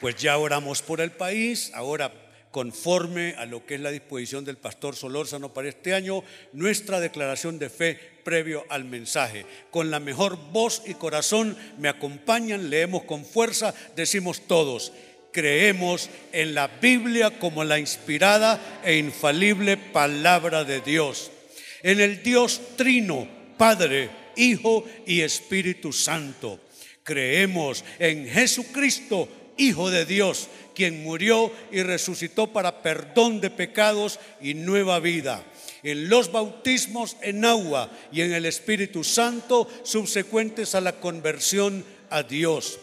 Pues ya oramos por el país, ahora conforme a lo que es la disposición del pastor Solórzano para este año, nuestra declaración de fe previo al mensaje. Con la mejor voz y corazón me acompañan, leemos con fuerza, decimos todos, creemos en la Biblia como la inspirada e infalible palabra de Dios, en el Dios trino, Padre, Hijo y Espíritu Santo. Creemos en Jesucristo, Hijo de Dios, quien murió y resucitó para perdón de pecados y nueva vida. En los bautismos en agua y en el Espíritu Santo subsecuentes a la conversión a Dios.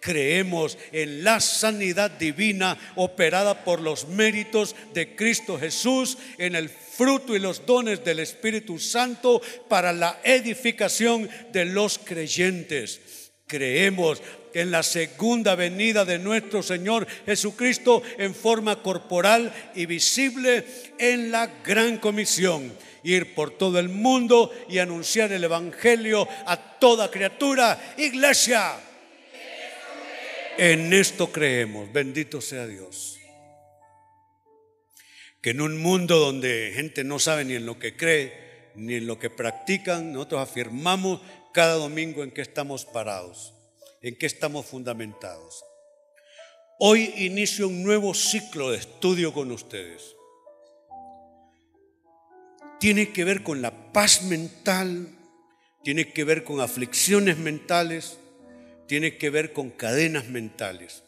Creemos en la sanidad divina operada por los méritos de Cristo Jesús, en el fruto y los dones del Espíritu Santo para la edificación de los creyentes. Creemos en la segunda venida de nuestro Señor Jesucristo en forma corporal y visible en la gran comisión. Ir por todo el mundo y anunciar el Evangelio a toda criatura. Iglesia. En esto creemos. Bendito sea Dios. Que en un mundo donde gente no sabe ni en lo que cree, ni en lo que practican, nosotros afirmamos cada domingo en que estamos parados en qué estamos fundamentados. Hoy inicio un nuevo ciclo de estudio con ustedes. Tiene que ver con la paz mental, tiene que ver con aflicciones mentales, tiene que ver con cadenas mentales.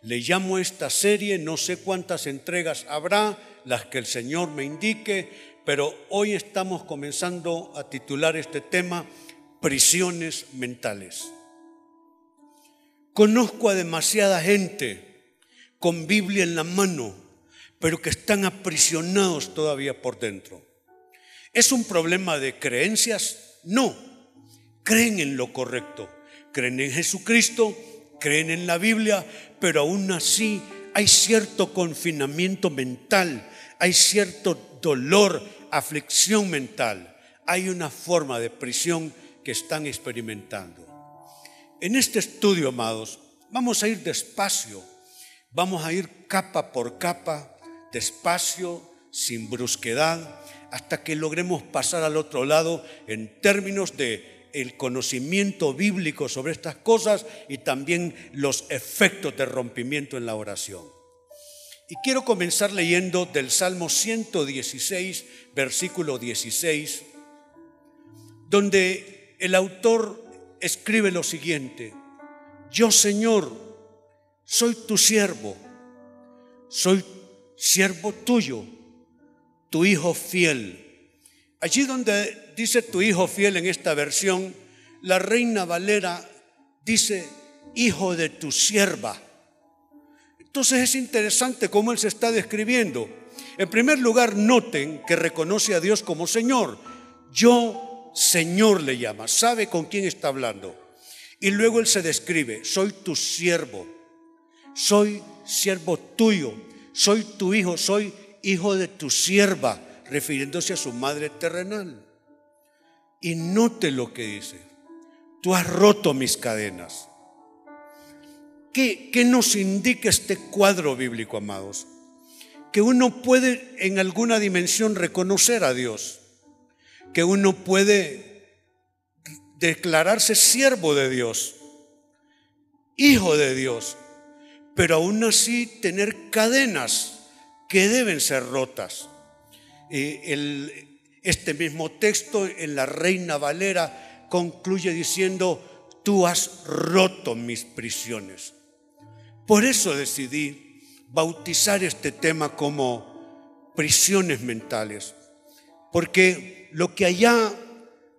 Le llamo esta serie, no sé cuántas entregas habrá, las que el Señor me indique, pero hoy estamos comenzando a titular este tema, prisiones mentales. Conozco a demasiada gente con Biblia en la mano, pero que están aprisionados todavía por dentro. ¿Es un problema de creencias? No. Creen en lo correcto. Creen en Jesucristo, creen en la Biblia, pero aún así hay cierto confinamiento mental, hay cierto dolor, aflicción mental. Hay una forma de prisión que están experimentando. En este estudio, amados, vamos a ir despacio, vamos a ir capa por capa, despacio, sin brusquedad, hasta que logremos pasar al otro lado en términos de el conocimiento bíblico sobre estas cosas y también los efectos de rompimiento en la oración. Y quiero comenzar leyendo del Salmo 116, versículo 16, donde el autor escribe lo siguiente, yo Señor, soy tu siervo, soy siervo tuyo, tu hijo fiel. Allí donde dice tu hijo fiel en esta versión, la reina Valera dice, hijo de tu sierva. Entonces es interesante cómo él se está describiendo. En primer lugar, noten que reconoce a Dios como Señor. Yo Señor le llama, sabe con quién está hablando. Y luego él se describe, soy tu siervo, soy siervo tuyo, soy tu hijo, soy hijo de tu sierva, refiriéndose a su madre terrenal. Y note lo que dice, tú has roto mis cadenas. ¿Qué, ¿Qué, nos indica este cuadro bíblico, amados? Que uno puede en alguna dimensión reconocer a Dios que uno puede declararse siervo de Dios, hijo de Dios, pero aún así tener cadenas que deben ser rotas. este mismo texto en la Reina Valera concluye diciendo, tú has roto mis prisiones. Por eso decidí bautizar este tema como prisiones mentales, porque lo que allá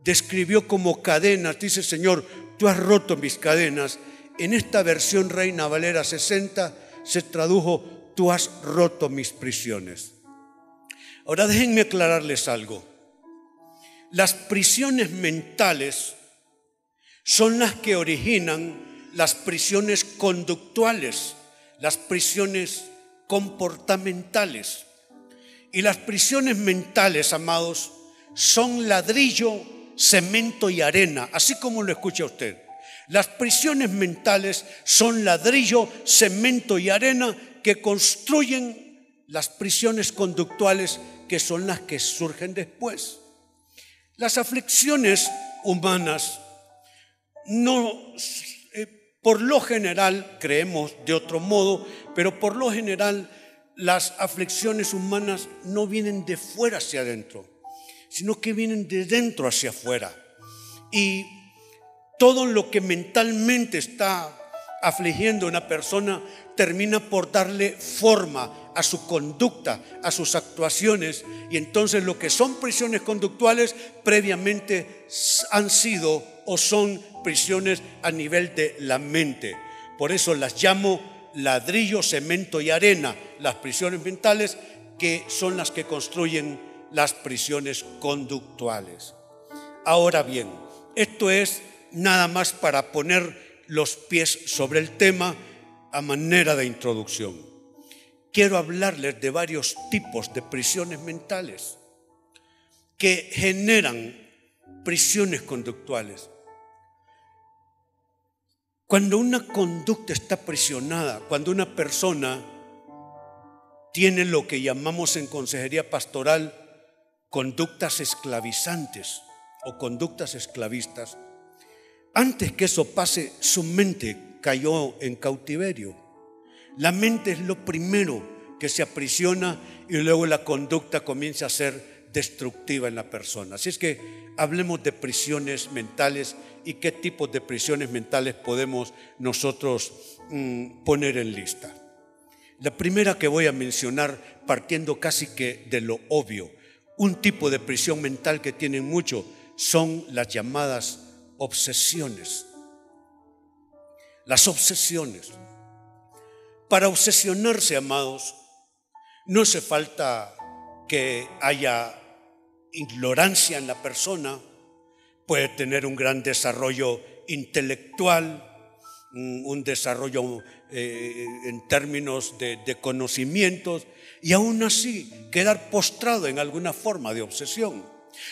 describió como cadenas, dice Señor, tú has roto mis cadenas, en esta versión Reina Valera 60 se tradujo, tú has roto mis prisiones. Ahora déjenme aclararles algo. Las prisiones mentales son las que originan las prisiones conductuales, las prisiones comportamentales. Y las prisiones mentales, amados, son ladrillo, cemento y arena, así como lo escucha usted. Las prisiones mentales son ladrillo, cemento y arena que construyen las prisiones conductuales que son las que surgen después. Las aflicciones humanas no, eh, por lo general, creemos de otro modo, pero por lo general las aflicciones humanas no vienen de fuera hacia adentro, sino que vienen de dentro hacia afuera. Y todo lo que mentalmente está afligiendo a una persona termina por darle forma a su conducta, a sus actuaciones. Y entonces lo que son prisiones conductuales previamente han sido o son prisiones a nivel de la mente. Por eso las llamo ladrillo, cemento y arena, las prisiones mentales que son las que construyen las prisiones conductuales. Ahora bien, esto es nada más para poner los pies sobre el tema a manera de introducción. Quiero hablarles de varios tipos de prisiones mentales que generan prisiones conductuales. Cuando una conducta está prisionada, cuando una persona tiene lo que llamamos en consejería pastoral conductas esclavizantes o conductas esclavistas, antes que eso pase, su mente cayó en cautiverio. La mente es lo primero que se aprisiona y luego la conducta comienza a ser destructiva en la persona. Así es que hablemos de prisiones mentales y qué tipos de prisiones mentales podemos nosotros mm, poner en lista. La primera que voy a mencionar, partiendo casi que de lo obvio, un tipo de prisión mental que tienen mucho son las llamadas obsesiones. Las obsesiones. Para obsesionarse, amados, no hace falta que haya ignorancia en la persona, puede tener un gran desarrollo intelectual, un desarrollo eh, en términos de, conocimientos, y aún así quedar postrado en alguna forma de obsesión.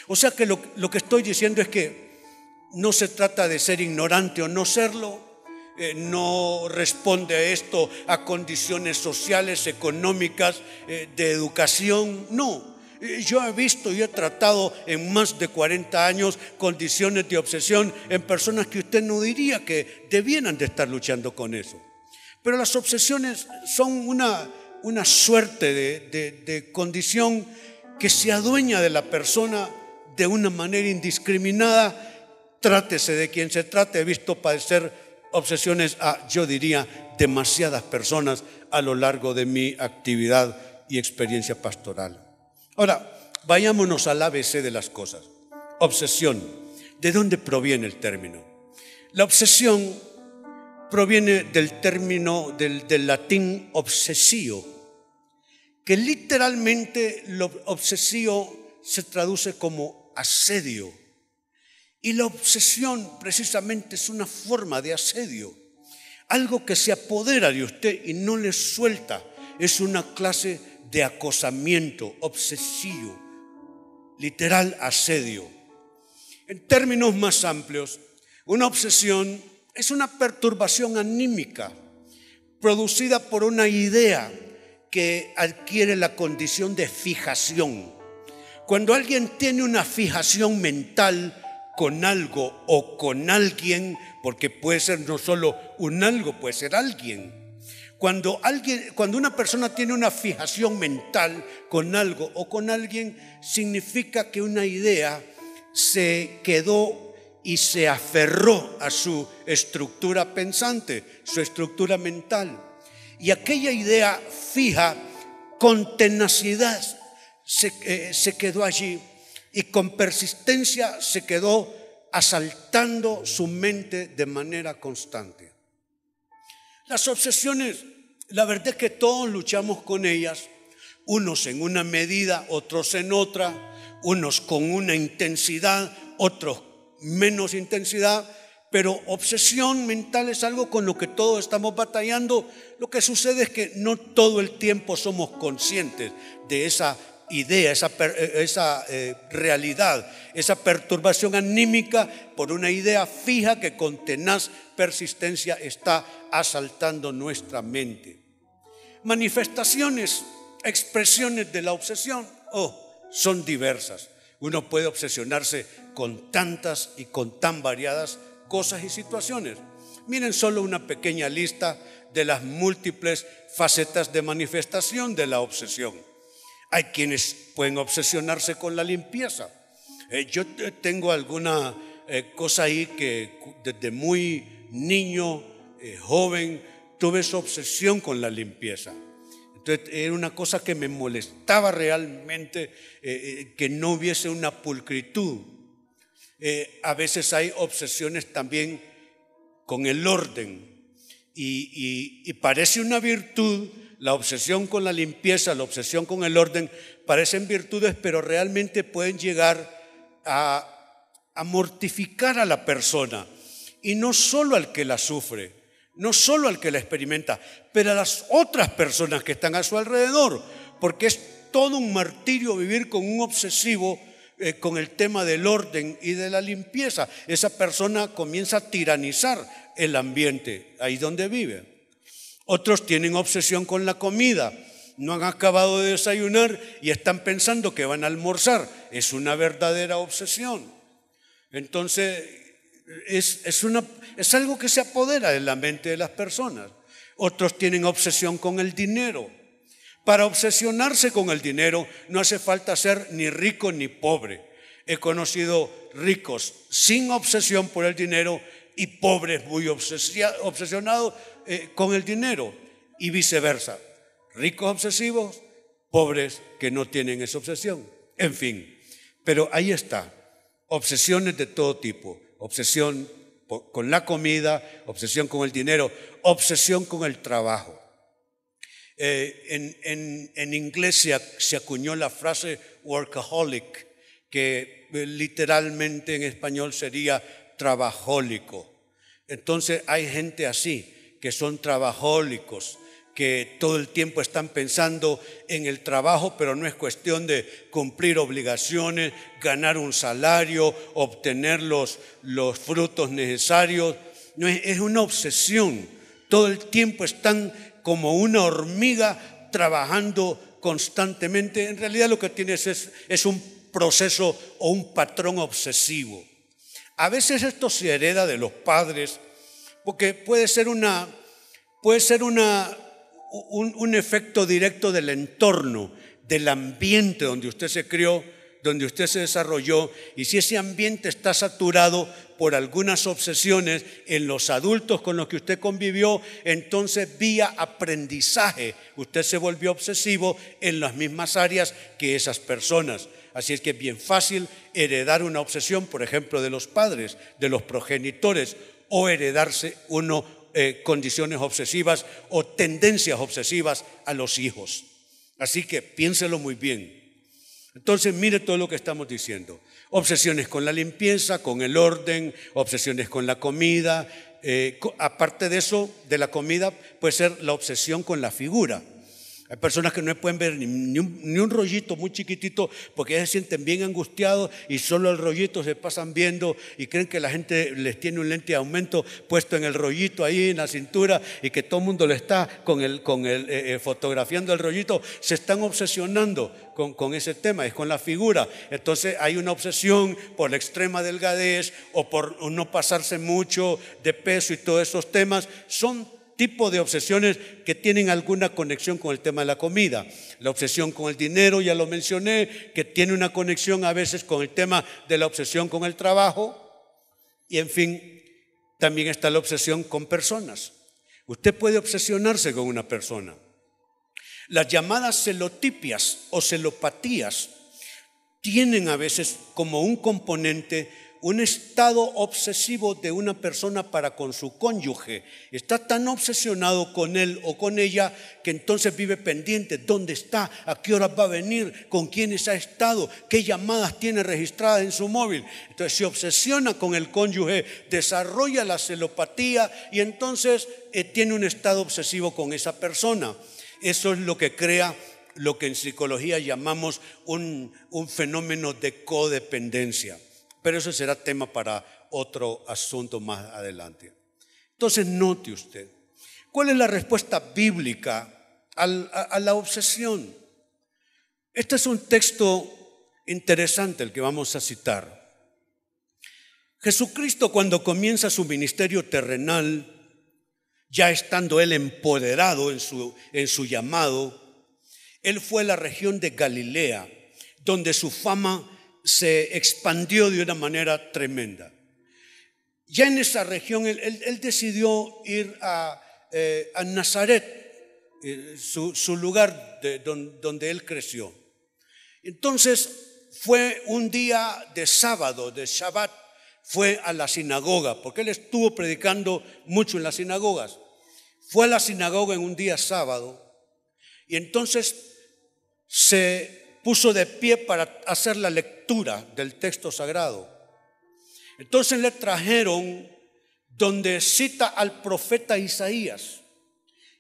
O sea que lo que estoy diciendo es que no se trata de ser ignorante o no serlo, eh, no responde a esto a condiciones sociales, económicas, eh, de educación, no. Eh, yo he visto y he tratado en más de 40 años condiciones de obsesión en personas que usted no diría que debieran de estar luchando con eso. Pero las obsesiones son una, una suerte de, de condición que se adueña de la persona de una manera indiscriminada Trátese de quien se trate, he visto padecer obsesiones a, yo diría, demasiadas personas a lo largo de mi actividad y experiencia pastoral. Ahora, vayámonos al ABC de las cosas. Obsesión. ¿De dónde proviene el término? La obsesión proviene del término del, latín obsesio, que literalmente lo obsesio se traduce como asedio y la obsesión precisamente es una forma de asedio, algo que se apodera de usted y no le suelta. Es una clase de acosamiento obsesivo, literal asedio. En términos más amplios, una obsesión es una perturbación anímica producida por una idea que adquiere la condición de fijación. Cuando alguien tiene una fijación mental, con algo o con alguien, porque puede ser no solo un algo, puede ser alguien. Cuando, alguien, cuando una persona tiene una fijación mental con algo o con alguien, significa que una idea se quedó y se aferró a su estructura pensante, su estructura mental. Y aquella idea fija, con tenacidad, se, eh, se quedó allí y con persistencia se quedó asaltando su mente de manera constante. Las obsesiones La verdad es que todos luchamos con ellas, unos en una medida, otros en otra, unos con una intensidad, otros menos intensidad, pero obsesión mental es algo con lo que todos estamos batallando. Lo que sucede es que no todo el tiempo somos conscientes de esa idea, esa, esa eh, realidad, esa perturbación anímica por una idea fija que con tenaz persistencia está asaltando nuestra mente. Manifestaciones, expresiones de la obsesión, oh, son diversas. Uno puede obsesionarse con tantas y con tan variadas cosas y situaciones. Miren solo una pequeña lista de las múltiples facetas de manifestación de la obsesión. Hay quienes pueden obsesionarse con la limpieza. Eh, yo tengo alguna eh, cosa ahí que desde muy niño, eh, joven, tuve esa obsesión con la limpieza. Entonces era una cosa que me molestaba realmente que no hubiese una pulcritud. a veces hay obsesiones también con el orden y parece una virtud la obsesión con la limpieza, la obsesión con el orden, parecen virtudes, pero realmente pueden llegar a, mortificar a la persona. Y no solo al que la sufre, no solo al que la experimenta, pero a las otras personas que están a su alrededor, porque es todo un martirio vivir con un obsesivo eh, con el tema del orden y de la limpieza. Esa persona comienza a tiranizar el ambiente ahí donde vive. Otros tienen obsesión con la comida. No han acabado de desayunar y están pensando que van a almorzar. Es una verdadera obsesión. Entonces, es, una, es algo que se apodera de la mente de las personas. Otros tienen obsesión con el dinero. Para obsesionarse con el dinero no hace falta ser ni rico ni pobre. He conocido ricos sin obsesión por el dinero y pobres muy obsesionados eh, con el dinero y viceversa. Ricos obsesivos, pobres que no tienen esa obsesión. En fin, pero ahí está. Obsesiones de todo tipo. Obsesión con la comida, obsesión con el dinero, obsesión con el trabajo. Eh, en, inglés se, acuñó la frase workaholic, que eh, literalmente en español sería trabajólico. Entonces hay gente así, que son trabajólicos, que todo el tiempo están pensando en el trabajo, pero no es cuestión de cumplir obligaciones, ganar un salario, obtener los, los frutos necesarios. No es, es una obsesión. Todo el tiempo están como una hormiga trabajando constantemente. En realidad lo que tienes es, es un proceso o un patrón obsesivo. A veces esto se hereda de los padres porque puede ser, una, puede ser una, un, efecto directo del entorno, del ambiente donde usted se crió, donde usted se desarrolló, y si ese ambiente está saturado por algunas obsesiones en los adultos con los que usted convivió, entonces vía aprendizaje usted se volvió obsesivo en las mismas áreas que esas personas. Así es que es bien fácil heredar una obsesión, por ejemplo, de los padres, de los progenitores, o heredarse uno eh, condiciones obsesivas o tendencias obsesivas a los hijos. Así que piénselo muy bien. Entonces, mire todo lo que estamos diciendo. Obsesiones con la limpieza, con el orden, obsesiones con la comida. Eh, aparte de eso, de la comida, puede ser la obsesión con la figura. Hay personas que no pueden ver ni, un, rollito muy chiquitito porque se sienten bien angustiados y solo el rollito se pasan viendo y creen que la gente les tiene un lente de aumento puesto en el rollito ahí en la cintura y que todo el mundo le está con el, con el, eh, eh, fotografiando el rollito. Se están obsesionando con, con, ese tema, es con la figura. Entonces hay una obsesión por la extrema delgadez o por no pasarse mucho de peso y todos esos temas. Son tipo de obsesiones que tienen alguna conexión con el tema de la comida. La obsesión con el dinero, ya lo mencioné, que tiene una conexión a veces con el tema de la obsesión con el trabajo. Y en fin, también está la obsesión con personas. Usted puede obsesionarse con una persona. Las llamadas celotipias o celopatías tienen a veces como un componente un estado obsesivo de una persona para con su cónyuge. Está tan obsesionado con él o con ella que entonces vive pendiente. ¿Dónde está? ¿A qué hora va a venir? ¿Con quiénes ha estado? ¿Qué llamadas tiene registradas en su móvil? Entonces se obsesiona con el cónyuge, desarrolla la celopatía y entonces eh, tiene un estado obsesivo con esa persona. Eso es lo que crea lo que en psicología llamamos un, un fenómeno de codependencia. Pero eso será tema para otro asunto más adelante. Entonces, note usted, ¿cuál es la respuesta bíblica a, la obsesión? Este es un texto interesante el que vamos a citar. Jesucristo cuando comienza su ministerio terrenal, ya estando él empoderado en su, en su llamado, él fue a la región de Galilea, donde su fama se expandió de una manera tremenda. Ya en esa región él, decidió ir a, eh, Nazaret, eh, su, lugar donde, él creció. Entonces fue un día de sábado, de Shabbat, fue a la sinagoga, porque él estuvo predicando mucho en las sinagogas. Fue a la sinagoga en un día sábado y entonces se puso de pie para hacer la lectura del texto sagrado. Entonces le trajeron donde cita al profeta Isaías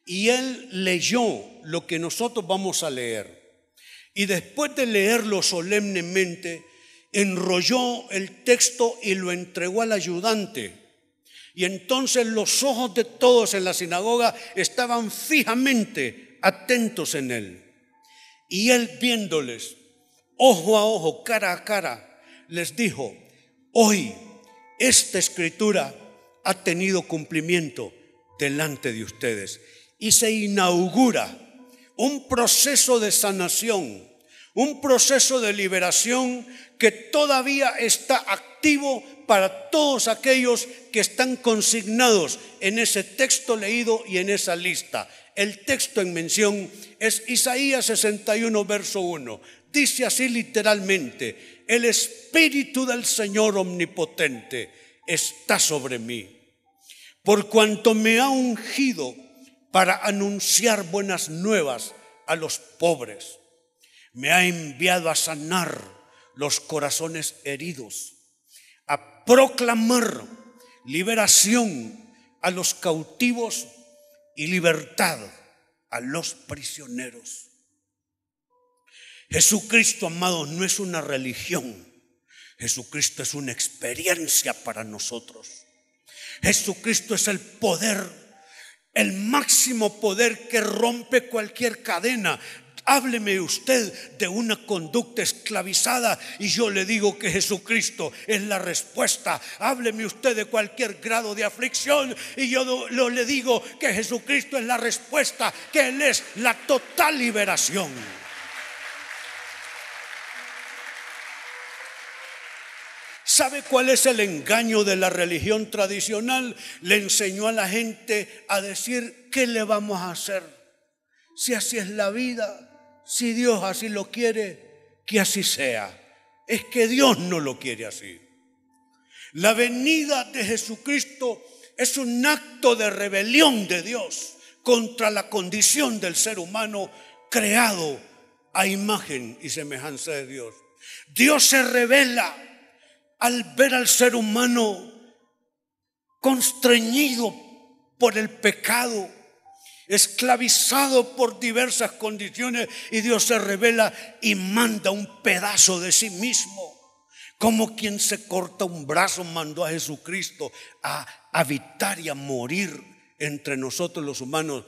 y él leyó lo que nosotros vamos a leer. Y después de leerlo solemnemente, enrolló el texto y lo entregó al ayudante. Y entonces los ojos de todos en la sinagoga estaban fijamente atentos en él. Y él viéndoles, ojo a ojo, cara a cara, les dijo, hoy esta escritura ha tenido cumplimiento delante de ustedes. Y se inaugura un proceso de sanación, un proceso de liberación que todavía está activo para todos aquellos que están consignados en ese texto leído y en esa lista. El texto en mención es Isaías 61, verso 1. Dice así literalmente, el Espíritu del Señor Omnipotente está sobre mí, por cuanto me ha ungido para anunciar buenas nuevas a los pobres. Me ha enviado a sanar los corazones heridos, a proclamar liberación a los cautivos y libertad a los prisioneros. Jesucristo, amados, no es una religión. Jesucristo es una experiencia para nosotros. Jesucristo es el poder, el máximo poder que rompe cualquier cadena Hábleme usted de una conducta esclavizada y yo le digo que Jesucristo es la respuesta. Hábleme usted de cualquier grado de aflicción y yo le digo que Jesucristo es la respuesta, que Él es la total liberación. ¿Sabe cuál es el engaño de la religión tradicional? Le enseñó a la gente a decir, ¿qué le vamos a hacer? Si así es la vida, si Dios así lo quiere, que así sea. Es que Dios no lo quiere así. La venida de Jesucristo es un acto de rebelión de Dios contra la condición del ser humano creado a imagen y semejanza de Dios. Dios se revela al ver al ser humano constreñido por el pecado esclavizado por diversas condiciones y Dios se revela y manda un pedazo de sí mismo. Como quien se corta un brazo mandó a Jesucristo a habitar y a morir entre nosotros los humanos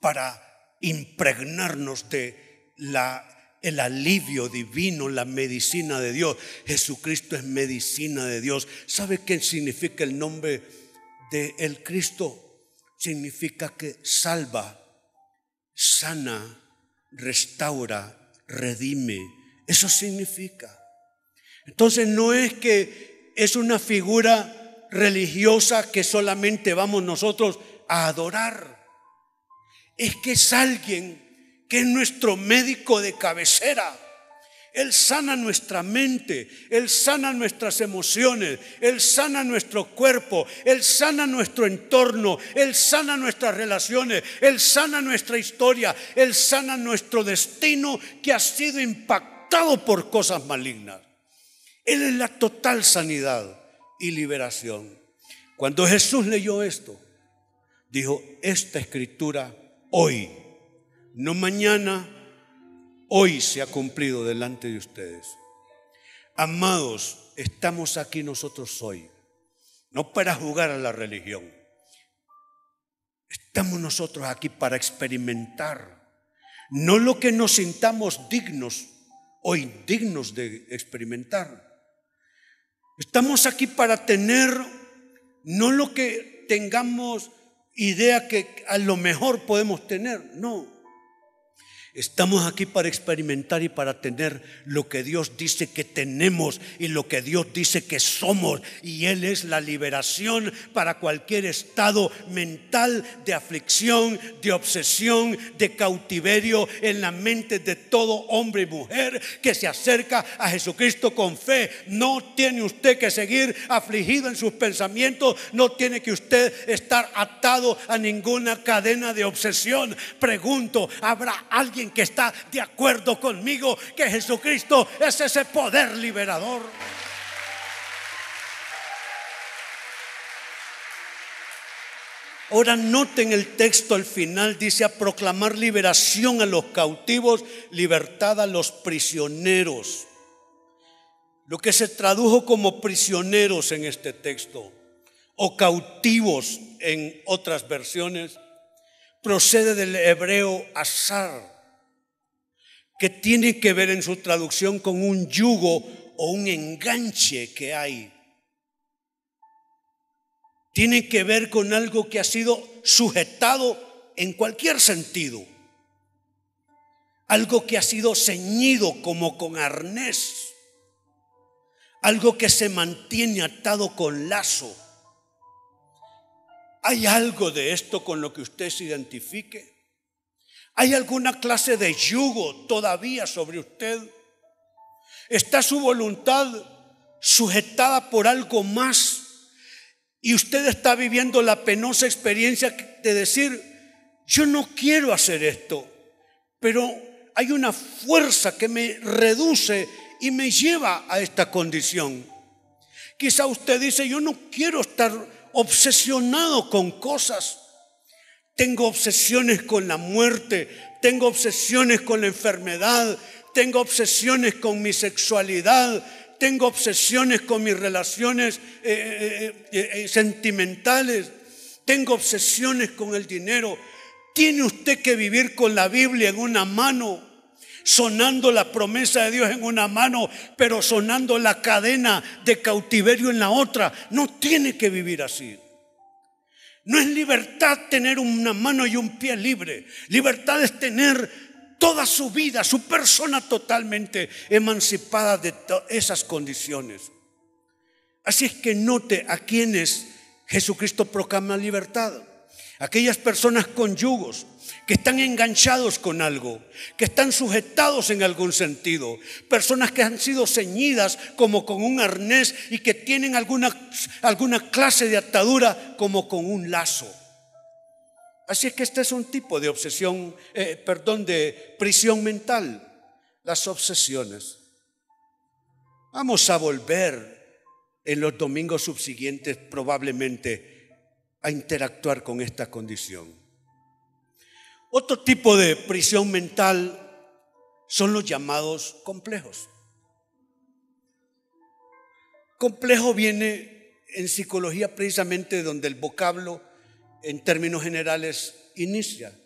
para impregnarnos de la el alivio divino, la medicina de Dios. Jesucristo es medicina de Dios. ¿Sabe qué significa el nombre de el Cristo? Significa que salva, sana, restaura, redime. Eso significa. Entonces no es que es una figura religiosa que solamente vamos nosotros a adorar. Es que es alguien que es nuestro médico de cabecera. Él sana nuestra mente, Él sana nuestras emociones, Él sana nuestro cuerpo, Él sana nuestro entorno, Él sana nuestras relaciones, Él sana nuestra historia, Él sana nuestro destino que ha sido impactado por cosas malignas. Él es la total sanidad y liberación. Cuando Jesús leyó esto, dijo, esta escritura hoy, no mañana, hoy se ha cumplido delante de ustedes. Amados, estamos aquí nosotros hoy, no para jugar a la religión. Estamos nosotros aquí para experimentar, no lo que nos sintamos dignos o indignos de experimentar. Estamos aquí para tener no lo que tengamos idea que a lo mejor podemos tener, no. Estamos aquí para experimentar y para tener lo que Dios dice que tenemos y lo que Dios dice que somos. Y Él es la liberación para cualquier estado mental de aflicción, de obsesión, de cautiverio en la mente de todo hombre y mujer que se acerca a Jesucristo con fe. No tiene usted que seguir afligido en sus pensamientos, no tiene que usted estar atado a ninguna cadena de obsesión. Pregunto, ¿habrá alguien? Que está de acuerdo conmigo que Jesucristo es ese poder liberador. Ahora noten el texto al final, dice a proclamar liberación a los cautivos, libertad a los prisioneros. Lo que se tradujo como prisioneros en este texto o cautivos en otras versiones, procede del hebreo azar, que tiene que ver en su traducción con un yugo o un enganche que hay. Tiene que ver con algo que ha sido sujetado en cualquier sentido. Algo que ha sido ceñido como con arnés. Algo que se mantiene atado con lazo. ¿Hay algo de esto con lo que usted se identifique? ¿Hay alguna clase de yugo todavía sobre usted? ¿Está su voluntad sujetada por algo más? Y usted está viviendo la penosa experiencia de decir, yo no quiero hacer esto, pero hay una fuerza que me reduce y me lleva a esta condición. Quizá usted dice, yo no quiero estar obsesionado con cosas. Tengo obsesiones con la muerte, tengo obsesiones con la enfermedad, tengo obsesiones con mi sexualidad, tengo obsesiones con mis relaciones eh, eh, eh, sentimentales, tengo obsesiones con el dinero. Tiene usted que vivir con la Biblia en una mano, sonando la promesa de Dios en una mano, pero sonando la cadena de cautiverio en la otra. No tiene que vivir así. No es libertad tener una mano y un pie libre. Libertad es tener toda su vida, su persona totalmente emancipada de esas condiciones. Así es que note a quienes Jesucristo proclama libertad. Aquellas personas con yugos, que están enganchados con algo, que están sujetados en algún sentido, personas que han sido ceñidas como con un arnés y que tienen alguna, alguna clase de atadura como con un lazo. Así es que este es un tipo de obsesión, eh, perdón, de prisión mental, las obsesiones. Vamos a volver en los domingos subsiguientes probablemente a interactuar con esta condición. Otro tipo de prisión mental son los llamados complejos. Complejo viene en psicología precisamente donde el vocablo en términos generales inicia.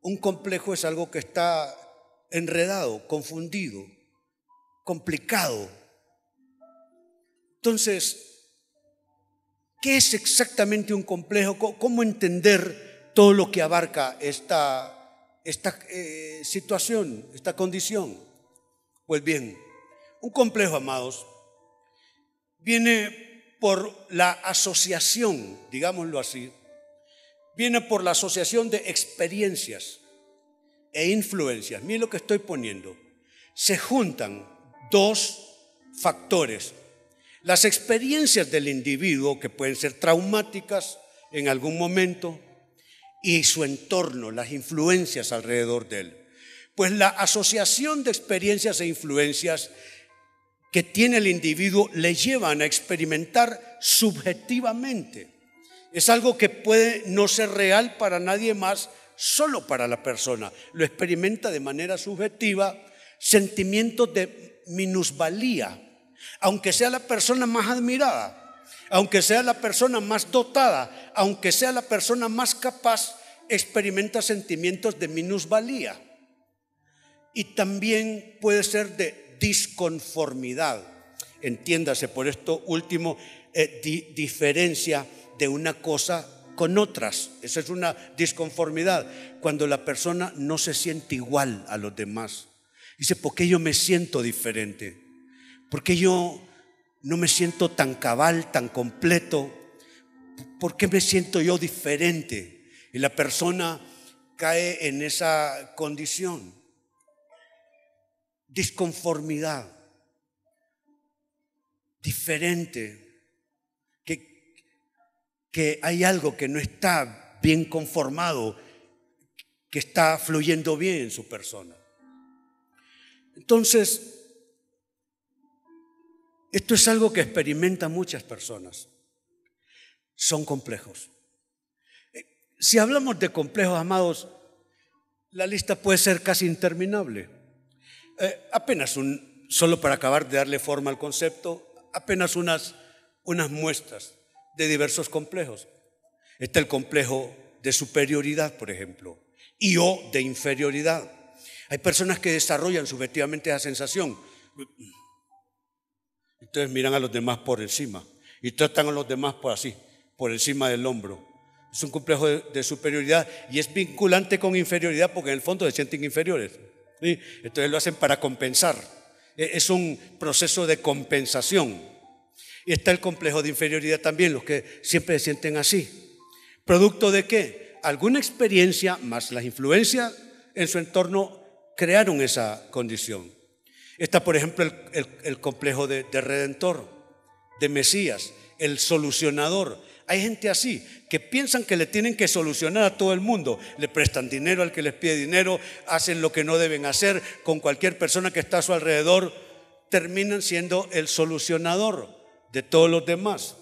Un complejo es algo que está enredado, confundido, complicado. Entonces, ¿qué es exactamente un complejo? ¿Cómo entender todo lo que abarca esta, esta eh, situación, esta condición. Pues bien, un complejo, amados, viene por la asociación, digámoslo así, viene por la asociación de experiencias e influencias. Miren lo que estoy poniendo. se juntan dos factores. Las experiencias del individuo, que pueden ser traumáticas en algún momento, y su entorno, las influencias alrededor de él. Pues la asociación de experiencias e influencias que tiene el individuo le llevan a experimentar subjetivamente. Es algo que puede no ser real para nadie más, solo para la persona. Lo experimenta de manera subjetiva, sentimientos de minusvalía, aunque sea la persona más admirada, aunque sea la persona más dotada, aunque sea la persona más capaz, experimenta sentimientos de minusvalía. Y también puede ser de disconformidad. Entiéndase por esto último, eh, diferencia de una cosa con otras. Esa es una disconformidad. Cuando la persona no se siente igual a los demás. Dice, ¿por qué yo me siento diferente? ¿Por qué yo no me siento tan cabal, tan completo? ¿Por qué me siento yo diferente? Y la persona cae en esa condición. Disconformidad. Diferente. Que, que hay algo que no está bien conformado, que está fluyendo bien en su persona. Entonces, esto es algo que experimentan muchas personas. Son complejos. Eh, si hablamos de complejos, amados, la lista puede ser casi interminable. Eh, apenas un, solo para acabar de darle forma al concepto, apenas unas, unas muestras de diversos complejos. Está el complejo de superioridad, por ejemplo, y o de inferioridad. Hay personas que desarrollan subjetivamente esa sensación. Entonces miran a los demás por encima y tratan a los demás por así, por encima del hombro. Es un complejo de, superioridad y es vinculante con inferioridad porque en el fondo se sienten inferiores. Entonces lo hacen para compensar. E, es un proceso de compensación. Y está el complejo de inferioridad también, los que siempre se sienten así. ¿Producto de qué? Alguna experiencia más las influencias en su entorno crearon esa condición. Está, por ejemplo, el, complejo de, de, redentor, de Mesías, el solucionador. Hay gente así que piensan que le tienen que solucionar a todo el mundo. Le prestan dinero al que les pide dinero, hacen lo que no deben hacer con cualquier persona que está a su alrededor. Terminan siendo el solucionador de todos los demás.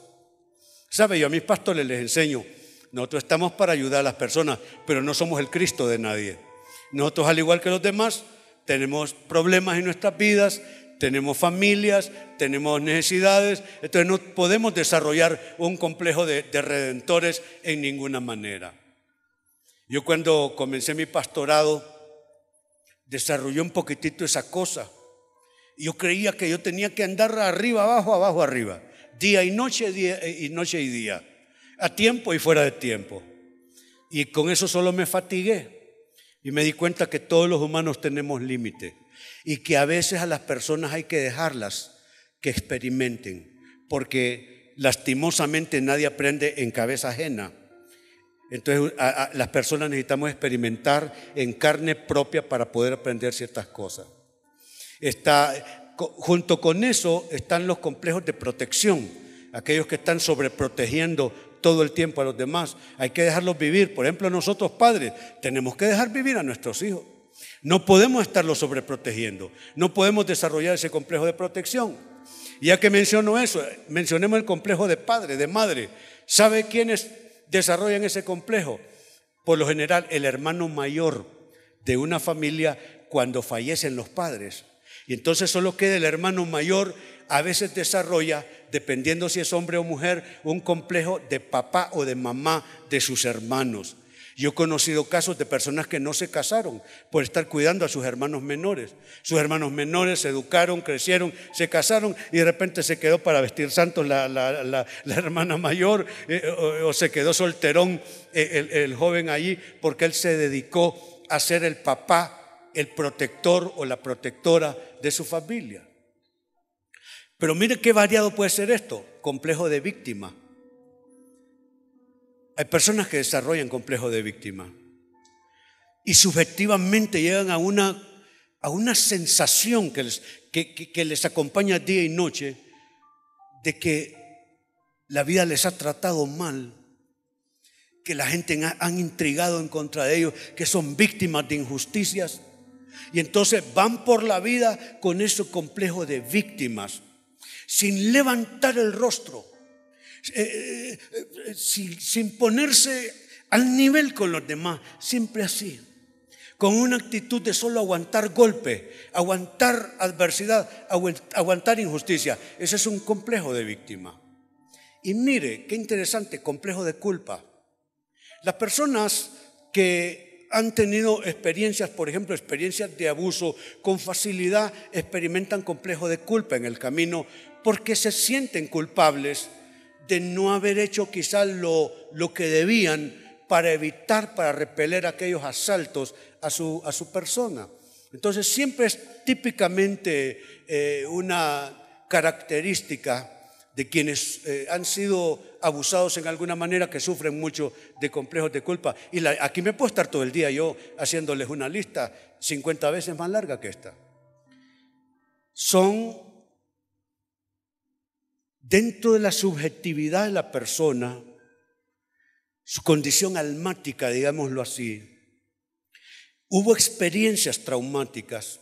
¿Sabe? Yo a mis pastores les enseño, nosotros estamos para ayudar a las personas, pero no somos el Cristo de nadie. Nosotros, al igual que los demás, tenemos problemas en nuestras vidas, tenemos familias, tenemos necesidades, entonces no podemos desarrollar un complejo de, redentores en ninguna manera. Yo cuando comencé mi pastorado, desarrollé un poquitito esa cosa. Yo creía que yo tenía que andar arriba, abajo, abajo, arriba, día y noche, día y noche y día, a tiempo y fuera de tiempo. Y con eso solo me fatigué. Y me di cuenta que todos los humanos tenemos límite y que a veces a las personas hay que dejarlas que experimenten, porque lastimosamente nadie aprende en cabeza ajena. Entonces las personas necesitamos experimentar en carne propia para poder aprender ciertas cosas. Está, junto con eso están los complejos de protección, aquellos que están sobreprotegiendo todo el tiempo a los demás. Hay que dejarlos vivir. Por ejemplo, nosotros padres tenemos que dejar vivir a nuestros hijos. No podemos estarlos sobreprotegiendo. No podemos desarrollar ese complejo de protección. Ya que menciono eso, mencionemos el complejo de padre, de madre. ¿Sabe quiénes desarrollan ese complejo? Por lo general, el hermano mayor de una familia cuando fallecen los padres. Y entonces solo queda el hermano mayor, a veces desarrolla dependiendo si es hombre o mujer, un complejo de papá o de mamá de sus hermanos. Yo he conocido casos de personas que no se casaron por estar cuidando a sus hermanos menores. Sus hermanos menores se educaron, crecieron, se casaron y de repente se quedó para vestir santos la, hermana mayor eh, o, se quedó solterón eh, el, el joven allí porque él se dedicó a ser el papá, el protector o la protectora de su familia. Pero mire qué variado puede ser esto, complejo de víctima. Hay personas que desarrollan complejo de víctima y subjetivamente llegan a una, a una sensación que les, que, les acompaña día y noche de que la vida les ha tratado mal, que la gente han intrigado en contra de ellos, que son víctimas de injusticias. Y entonces van por la vida con ese complejo de víctimas, sin levantar el rostro, eh, eh, eh, sin ponerse al nivel con los demás, siempre así con una actitud de solo aguantar golpe, aguantar adversidad, aguantar injusticia. Ese es un complejo de víctima. Y mire, qué interesante, complejo de culpa. Las personas que han tenido experiencias, por ejemplo, experiencias de abuso, con facilidad experimentan complejo de culpa en el camino porque se sienten culpables de no haber hecho quizás lo, lo que debían para evitar, para repeler aquellos asaltos a su, a su persona. Entonces siempre es típicamente eh, una característica de quienes eh, han sido abusados en alguna manera, que sufren mucho de complejos de culpa. Y aquí me puedo estar todo el día yo haciéndoles una lista 50 veces más larga que esta. Son dentro de la subjetividad de la persona, su condición almática, digámoslo así, hubo experiencias traumáticas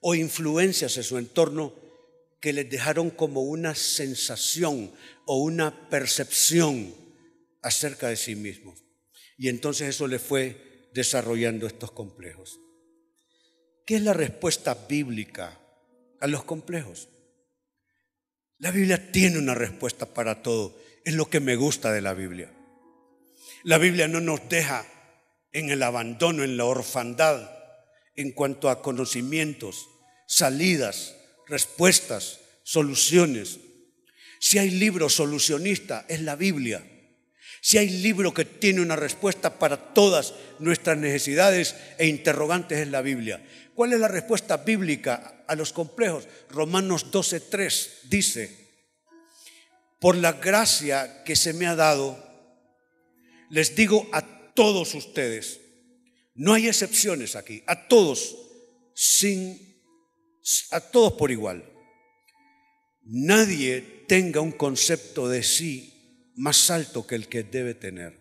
o influencias en su entorno que les dejaron como una sensación o una percepción acerca de sí mismos. Y entonces eso le fue desarrollando estos complejos. ¿Qué es la respuesta bíblica a los complejos? La Biblia tiene una respuesta para todo. Es lo que me gusta de la Biblia. La Biblia no nos deja en el abandono, en la orfandad, en cuanto a conocimientos, salidas, respuestas, soluciones. Si hay libro solucionista, es la Biblia. Si hay libro que tiene una respuesta para todas nuestras necesidades e interrogantes, es la Biblia. ¿Cuál es la respuesta bíblica a los complejos? Romanos 12.3 dice, por la gracia que se me ha dado, les digo a todos ustedes, no hay excepciones aquí, a todos, sin, a todos por igual. Nadie tenga un concepto de sí más alto que el que debe tener,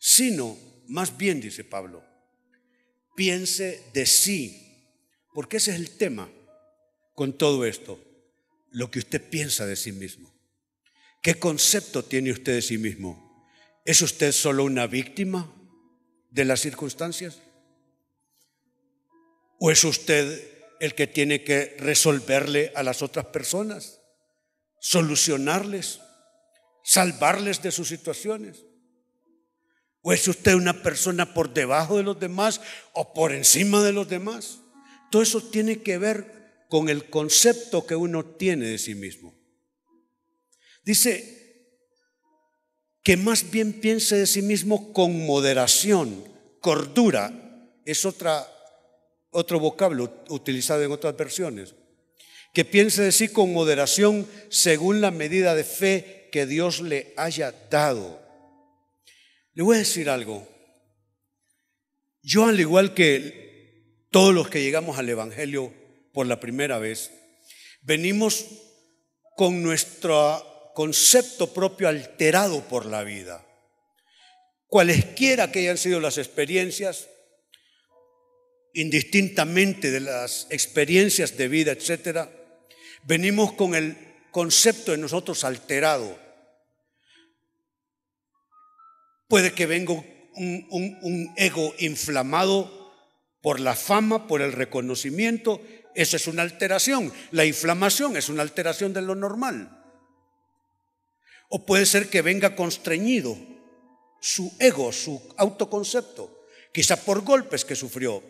sino, más bien, dice Pablo, piense de sí, porque ese es el tema con todo esto, lo que usted piensa de sí mismo. ¿Qué concepto tiene usted de sí mismo? ¿Es usted solo una víctima de las circunstancias? ¿O es usted el que tiene que resolverle a las otras personas, solucionarles, salvarles de sus situaciones? ¿O es usted una persona por debajo de los demás o por encima de los demás? Todo eso tiene que ver con el concepto que uno tiene de sí mismo. Dice que más bien piense de sí mismo con moderación, cordura, es otra, otro vocablo utilizado en otras versiones, que piense de sí con moderación según la medida de fe que Dios le haya dado. Le voy a decir algo. Yo al igual que todos los que llegamos al Evangelio por la primera vez, venimos con nuestra concepto propio alterado por la vida. Cualesquiera que hayan sido las experiencias, indistintamente de las experiencias de vida, etcétera, venimos con el concepto de nosotros alterado. Puede que venga un, ego inflamado por la fama, por el reconocimiento, eso es una alteración. La inflamación es una alteración de lo normal. O puede ser que venga constreñido su ego, su autoconcepto, quizá por golpes que sufrió.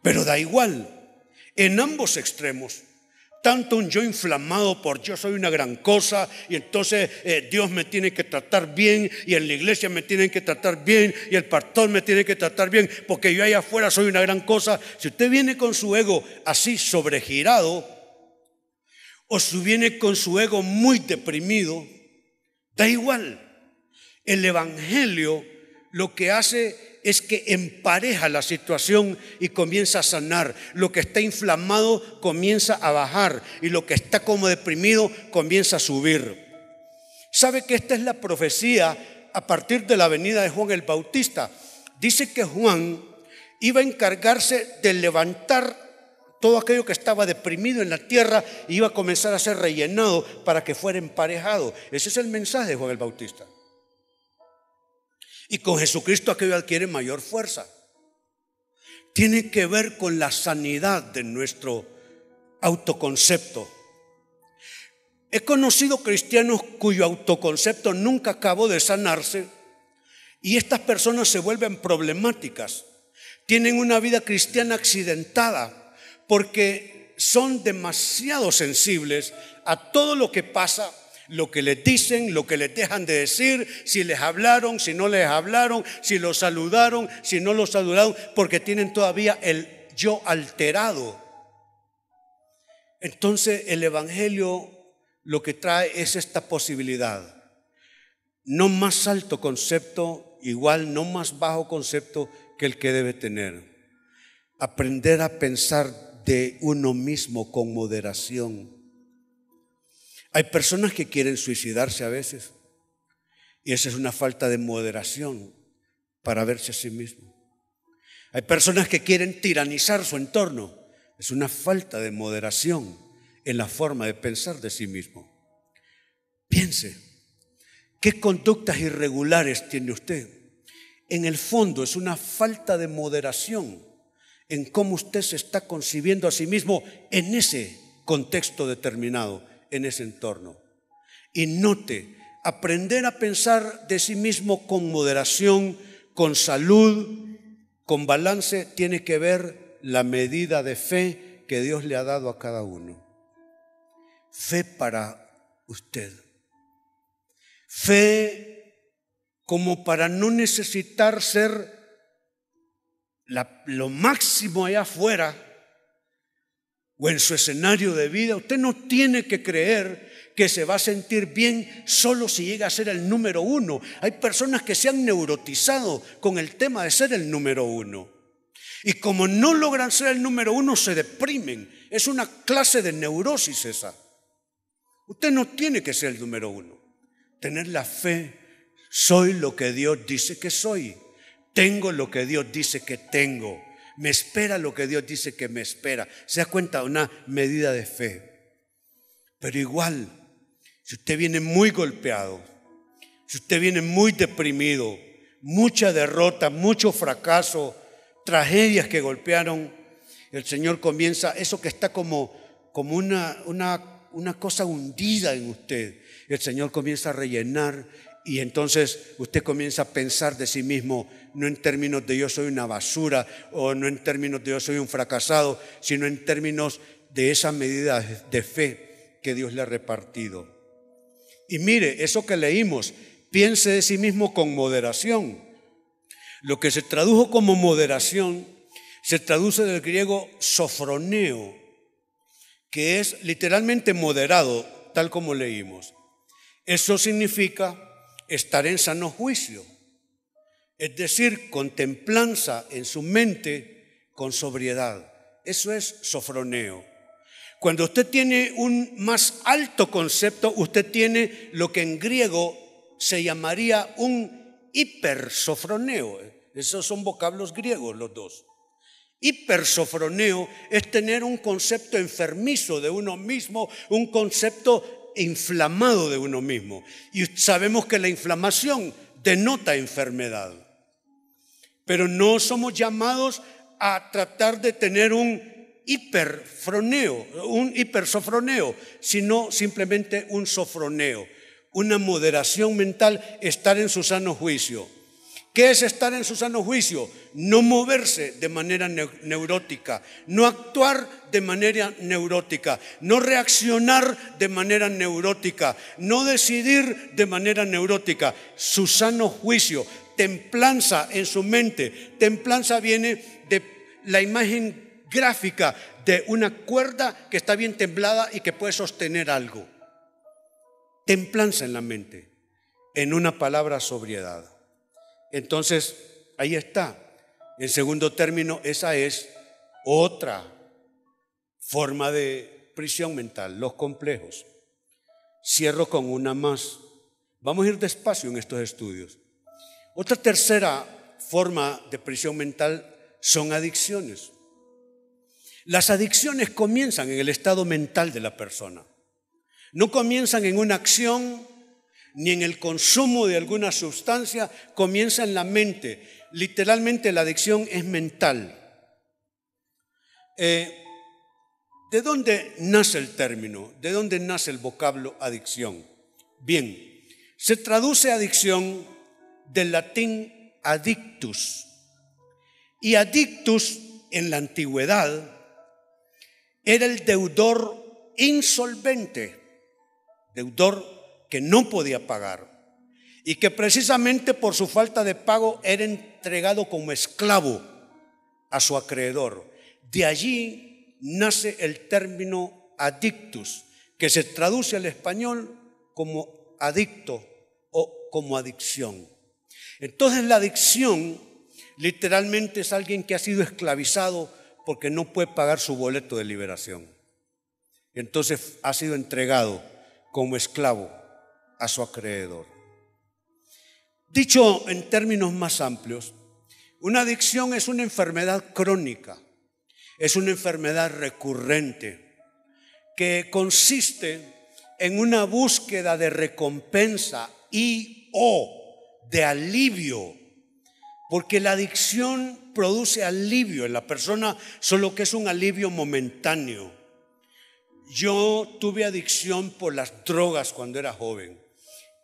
Pero da igual, en ambos extremos, tanto un yo inflamado por yo soy una gran cosa y entonces eh, Dios me tiene que tratar bien y en la iglesia me tienen que tratar bien y el pastor me tiene que tratar bien porque yo allá afuera soy una gran cosa. Si usted viene con su ego así sobregirado o si viene con su ego muy deprimido, Da igual. El Evangelio lo que hace es que empareja la situación y comienza a sanar. Lo que está inflamado comienza a bajar y lo que está como deprimido comienza a subir. ¿Sabe que esta es la profecía a partir de la venida de Juan el Bautista? Dice que Juan iba a encargarse de levantar todo aquello que estaba deprimido en la tierra iba a comenzar a ser rellenado para que fuera emparejado. Ese es el mensaje de Juan el Bautista. Y con Jesucristo aquello adquiere mayor fuerza. Tiene que ver con la sanidad de nuestro autoconcepto. He conocido cristianos cuyo autoconcepto nunca acabó de sanarse y estas personas se vuelven problemáticas. Tienen una vida cristiana accidentada porque son demasiado sensibles a todo lo que pasa, lo que les dicen, lo que les dejan de decir, si les hablaron, si no les hablaron, si los saludaron, si no los saludaron, porque tienen todavía el yo alterado. Entonces el Evangelio lo que trae es esta posibilidad. No más alto concepto, igual no más bajo concepto que el que debe tener. Aprender a pensar de uno mismo con moderación. Hay personas que quieren suicidarse a veces y esa es una falta de moderación para verse a sí mismo. Hay personas que quieren tiranizar su entorno. Es una falta de moderación en la forma de pensar de sí mismo. Piense, ¿qué conductas irregulares tiene usted? En el fondo es una falta de moderación en cómo usted se está concibiendo a sí mismo en ese contexto determinado, en ese entorno. Y note, aprender a pensar de sí mismo con moderación, con salud, con balance, tiene que ver la medida de fe que Dios le ha dado a cada uno. Fe para usted. Fe como para no necesitar ser lo máximo allá afuera o en su escenario de vida, usted no tiene que creer que se va a sentir bien solo si llega a ser el número uno. Hay personas que se han neurotizado con el tema de ser el número uno. Y como no logran ser el número uno, se deprimen. Es una clase de neurosis esa. Usted no tiene que ser el número uno. Tener la fe, soy lo que Dios dice que soy. Tengo lo que Dios dice que tengo. Me espera lo que Dios dice que me espera. Se da cuenta una medida de fe. Pero igual, si usted viene muy golpeado, si usted viene muy deprimido, mucha derrota, mucho fracaso, tragedias que golpearon, el Señor comienza, eso que está como, como una, una, una cosa hundida en usted, el Señor comienza a rellenar y entonces usted comienza a pensar de sí mismo, no en términos de yo soy una basura o no en términos de yo soy un fracasado, sino en términos de esa medida de fe que Dios le ha repartido. Y mire, eso que leímos, piense de sí mismo con moderación. Lo que se tradujo como moderación se traduce del griego sofroneo, que es literalmente moderado, tal como leímos. Eso significa estar en sano juicio es decir, contemplanza en su mente con sobriedad. Eso es sofroneo. Cuando usted tiene un más alto concepto, usted tiene lo que en griego se llamaría un hipersofroneo. Esos son vocablos griegos los dos. Hipersofroneo es tener un concepto enfermizo de uno mismo, un concepto inflamado de uno mismo. Y sabemos que la inflamación denota enfermedad. Pero no somos llamados a tratar de tener un hiperfroneo, un hipersofroneo, sino simplemente un sofroneo, una moderación mental, estar en su sano juicio. ¿Qué es estar en su sano juicio? No moverse de manera neurótica, no actuar de manera neurótica, no reaccionar de manera neurótica, no decidir de manera neurótica. Su sano juicio, templanza en su mente. Templanza viene de la imagen gráfica de una cuerda que está bien temblada y que puede sostener algo. Templanza en la mente. En una palabra, sobriedad. Entonces, ahí está. En segundo término, esa es otra forma de prisión mental, los complejos. Cierro con una más. Vamos a ir despacio en estos estudios. Otra tercera forma de prisión mental son adicciones. Las adicciones comienzan en el estado mental de la persona. No comienzan en una acción ni en el consumo de alguna sustancia, comienza en la mente. Literalmente la adicción es mental. Eh, ¿De dónde nace el término? ¿De dónde nace el vocablo adicción? Bien, se traduce adicción del latín adictus. Y adictus en la antigüedad era el deudor insolvente, deudor que no podía pagar y que precisamente por su falta de pago era entregado como esclavo a su acreedor. De allí nace el término adictus, que se traduce al español como adicto o como adicción. Entonces la adicción literalmente es alguien que ha sido esclavizado porque no puede pagar su boleto de liberación. Entonces ha sido entregado como esclavo a su acreedor. Dicho en términos más amplios, una adicción es una enfermedad crónica, es una enfermedad recurrente que consiste en una búsqueda de recompensa y o de alivio, porque la adicción produce alivio en la persona, solo que es un alivio momentáneo. Yo tuve adicción por las drogas cuando era joven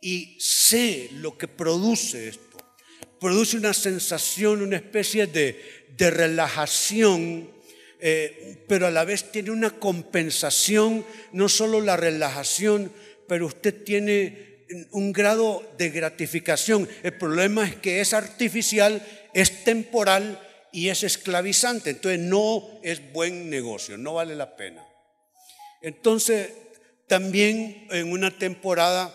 y sé lo que produce esto. Produce una sensación, una especie de, relajación, eh, pero a la vez tiene una compensación, no solo la relajación, pero usted tiene un grado de gratificación. El problema es que es artificial, es temporal y es esclavizante. Entonces no es buen negocio, no vale la pena. Entonces, también en una temporada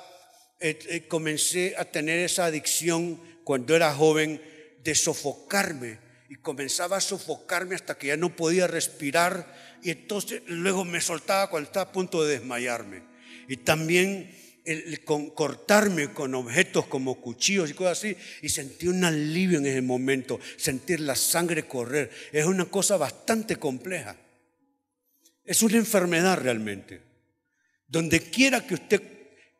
eh, eh, comencé a tener esa adicción cuando era joven de sofocarme y comenzaba a sofocarme hasta que ya no podía respirar y entonces luego me soltaba cuando estaba a punto de desmayarme. Y también el, cortarme con objetos como cuchillos y cosas así y sentí un alivio en ese momento, sentir la sangre correr. Es una cosa bastante compleja. Es una enfermedad realmente. Donde quiera que usted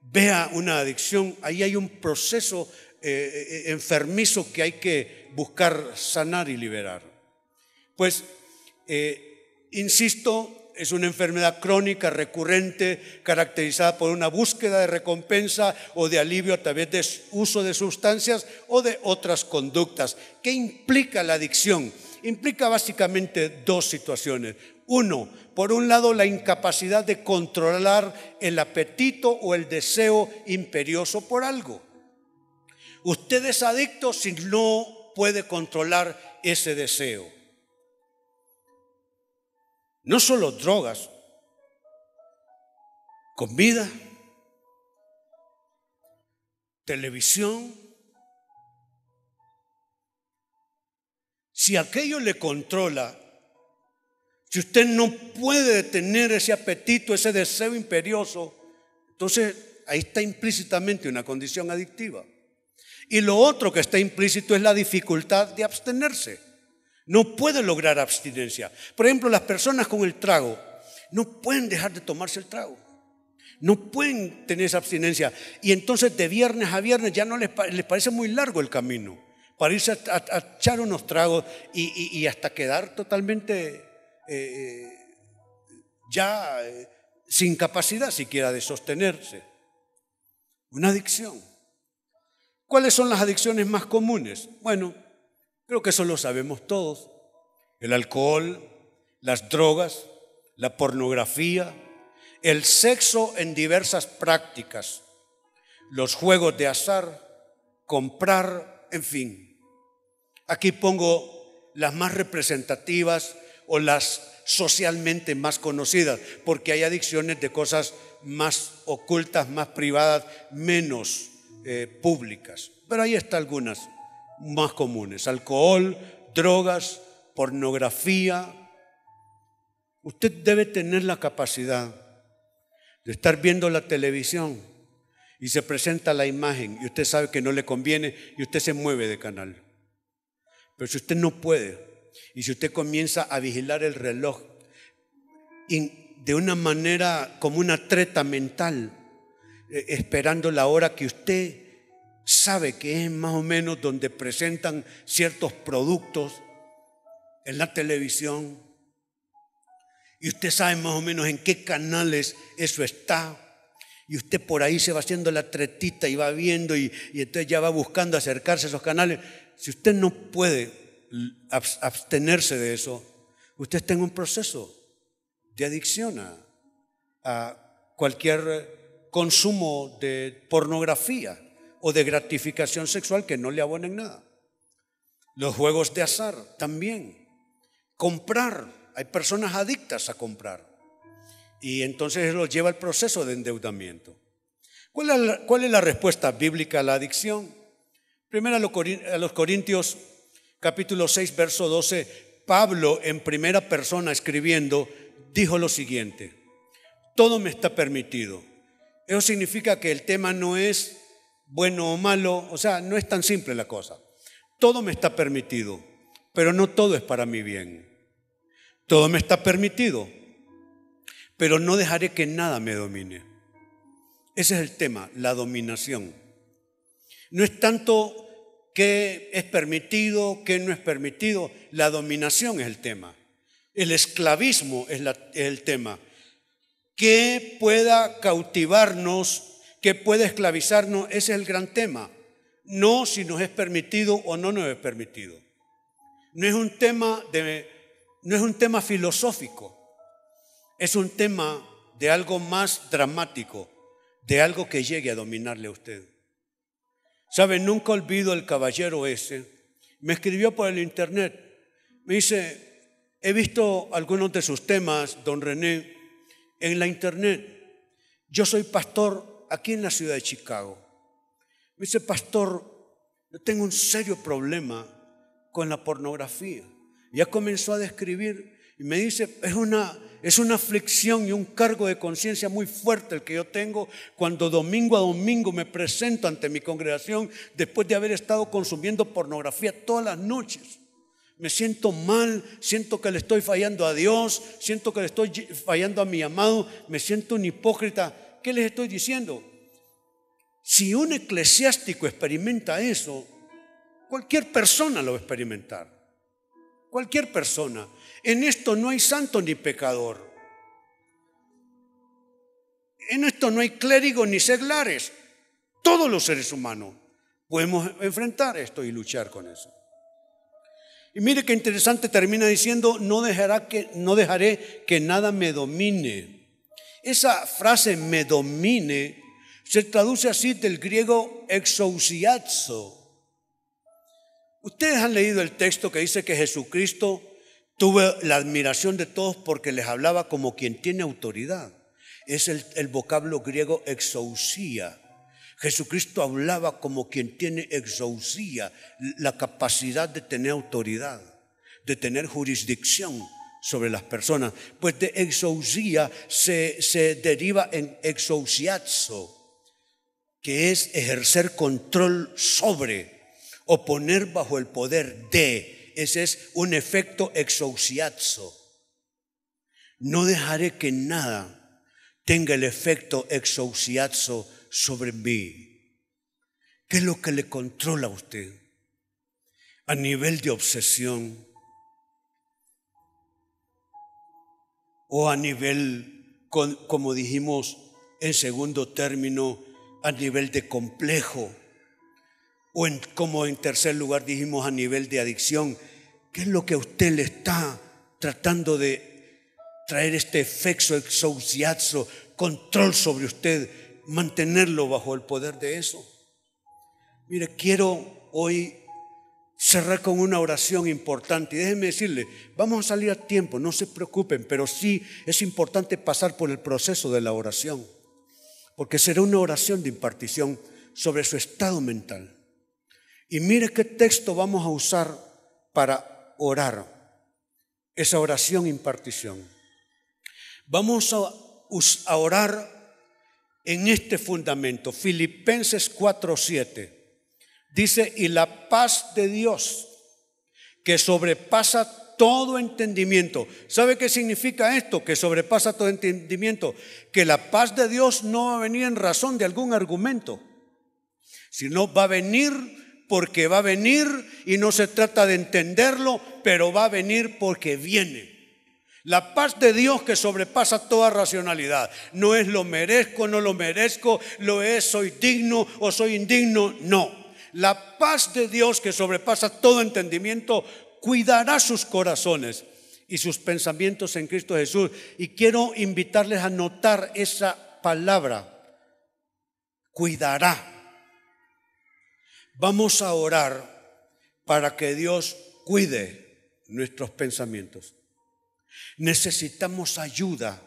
vea una adicción, ahí hay un proceso eh, eh, enfermizo que hay que buscar sanar y liberar. Pues, eh, insisto, es una enfermedad crónica, recurrente, caracterizada por una búsqueda de recompensa o de alivio a través de uso de sustancias o de otras conductas. ¿Qué implica la adicción? Implica básicamente dos situaciones. Uno, por un lado, la incapacidad de controlar el apetito o el deseo imperioso por algo. Usted es adicto si no puede controlar ese deseo. No solo drogas, comida, televisión. Si aquello le controla, si usted no puede tener ese apetito, ese deseo imperioso, entonces ahí está implícitamente una condición adictiva. Y lo otro que está implícito es la dificultad de abstenerse. No puede lograr abstinencia. Por ejemplo, las personas con el trago no pueden dejar de tomarse el trago. No pueden tener esa abstinencia. Y entonces de viernes a viernes ya no les, parece muy largo el camino para irse a, echar unos tragos y hasta quedar totalmente eh, ya eh, sin capacidad siquiera de sostenerse. Una adicción. ¿Cuáles son las adicciones más comunes? Bueno, creo que eso lo sabemos todos. El alcohol, las drogas, la pornografía, el sexo en diversas prácticas, los juegos de azar, comprar, en fin. Aquí pongo las más representativas o las socialmente más conocidas, porque hay adicciones de cosas más ocultas, más privadas, menos eh, públicas. Pero ahí están algunas más comunes. Alcohol, drogas, pornografía. Usted debe tener la capacidad de estar viendo la televisión y se presenta la imagen y usted sabe que no le conviene y usted se mueve de canal. Pero si usted no puede y si usted comienza a vigilar el reloj de una manera como una treta mental, eh, esperando la hora que usted sabe que es más o menos donde presentan ciertos productos en la televisión, y usted sabe más o menos en qué canales eso está, y usted por ahí se va haciendo la tretita y va viendo y, entonces ya va buscando acercarse a esos canales. Si usted no puede abstenerse de eso, usted está en un proceso de adicción a, cualquier consumo de pornografía o de gratificación sexual que no le abonen nada. Los juegos de azar también. Comprar. Hay personas adictas a comprar. Y entonces eso lleva al proceso de endeudamiento. ¿Cuál es, la, respuesta bíblica a la adicción? Primero a los Corintios capítulo 6, verso 12, Pablo en primera persona escribiendo dijo lo siguiente, todo me está permitido. Eso significa que el tema no es bueno o malo, o sea, no es tan simple la cosa. Todo me está permitido, pero no todo es para mi bien. Todo me está permitido, pero no dejaré que nada me domine. Ese es el tema, la dominación. No es tanto qué es permitido, qué no es permitido, la dominación es el tema. El esclavismo es, el tema. ¿Qué pueda cautivarnos, qué puede esclavizarnos? Ese es el gran tema. No si nos es permitido o no nos es permitido. No es un tema, de, no es un tema filosófico es un tema de algo más dramático, de algo que llegue a dominarle a usted. ¿Sabe? Nunca olvido el caballero ese. Me escribió por el internet. Me dice, he visto algunos de sus temas, don René, en la internet. Yo soy pastor aquí en la ciudad de Chicago. Me dice, pastor, yo tengo un serio problema con la pornografía. Ya comenzó a describir y me dice, es una, es una aflicción y un cargo de conciencia muy fuerte el que yo tengo cuando domingo a domingo me presento ante mi congregación después de haber estado consumiendo pornografía todas las noches. Me siento mal, siento que le estoy fallando a Dios, siento que le estoy fallando a mi amado, me siento un hipócrita. ¿Qué les estoy diciendo? Si un eclesiástico experimenta eso, cualquier persona lo va a experimentar. Cualquier persona. En esto no hay santo ni pecador. En esto no hay clérigos ni seglares. Todos los seres humanos podemos enfrentar esto y luchar con eso. Y mire qué interesante termina diciendo, no, dejará que, no dejaré que nada me domine. Esa frase me domine se traduce así del griego exousiazo. Ustedes han leído el texto que dice que Jesucristo Tuve la admiración de todos porque les hablaba como quien tiene autoridad. Es el, vocablo griego exousía. Jesucristo hablaba como quien tiene exousía, la capacidad de tener autoridad, de tener jurisdicción sobre las personas. Pues de exousía se, se deriva en exousiazo, que es ejercer control sobre o poner bajo el poder de ese es un efecto exousiazo. No dejaré que nada tenga el efecto exousiazo sobre mí. ¿Qué es lo que le controla a usted? A nivel de obsesión o a nivel, como dijimos en segundo término, a nivel de complejo o en, como en tercer lugar dijimos a nivel de adicción, ¿qué es lo que a usted le está tratando de traer este efecto exousiazo, control sobre usted, mantenerlo bajo el poder de eso? Mire, quiero hoy cerrar con una oración importante. Y déjenme decirle, vamos a salir a tiempo, no se preocupen, pero sí es importante pasar por el proceso de la oración, porque será una oración de impartición sobre su estado mental Y mire qué texto vamos a usar para orar, esa oración impartición. Vamos a, orar en este fundamento, Filipenses 4:7. Dice, y la paz de Dios, que sobrepasa todo entendimiento. ¿Sabe qué significa esto? Que sobrepasa todo entendimiento. Que la paz de Dios no va a venir en razón de algún argumento, sino va a venir porque va a venir y no se trata de entenderlo, pero va a venir porque viene. La paz de Dios que sobrepasa toda racionalidad. No es lo merezco, no lo merezco, lo es, soy digno o soy indigno. No. La paz de Dios que sobrepasa todo entendimiento cuidará sus corazones y sus pensamientos en Cristo Jesús. Y quiero invitarles a notar esa palabra, cuidará. Vamos a orar para que Dios cuide nuestros pensamientos. Necesitamos ayuda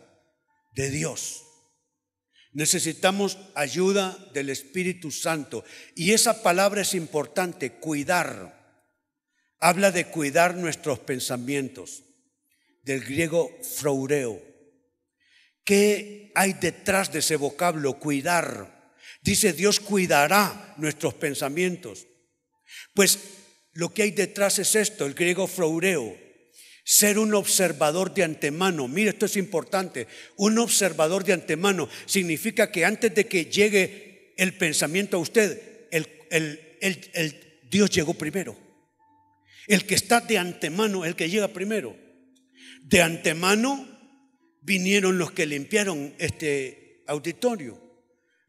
de Dios. Necesitamos ayuda del Espíritu Santo. Y esa palabra es importante, cuidar. Habla de cuidar nuestros pensamientos, del griego fraureo. ¿Qué hay detrás de ese vocablo, cuidar? Dice, Dios cuidará nuestros pensamientos. Pues lo que hay detrás es esto, el griego fraureo, ser un observador de antemano. Mire, esto es importante. Un observador de antemano significa que antes de que llegue el pensamiento a usted, el, Dios llegó primero. El que está de antemano, el que llega primero. De antemano vinieron los que limpiaron este auditorio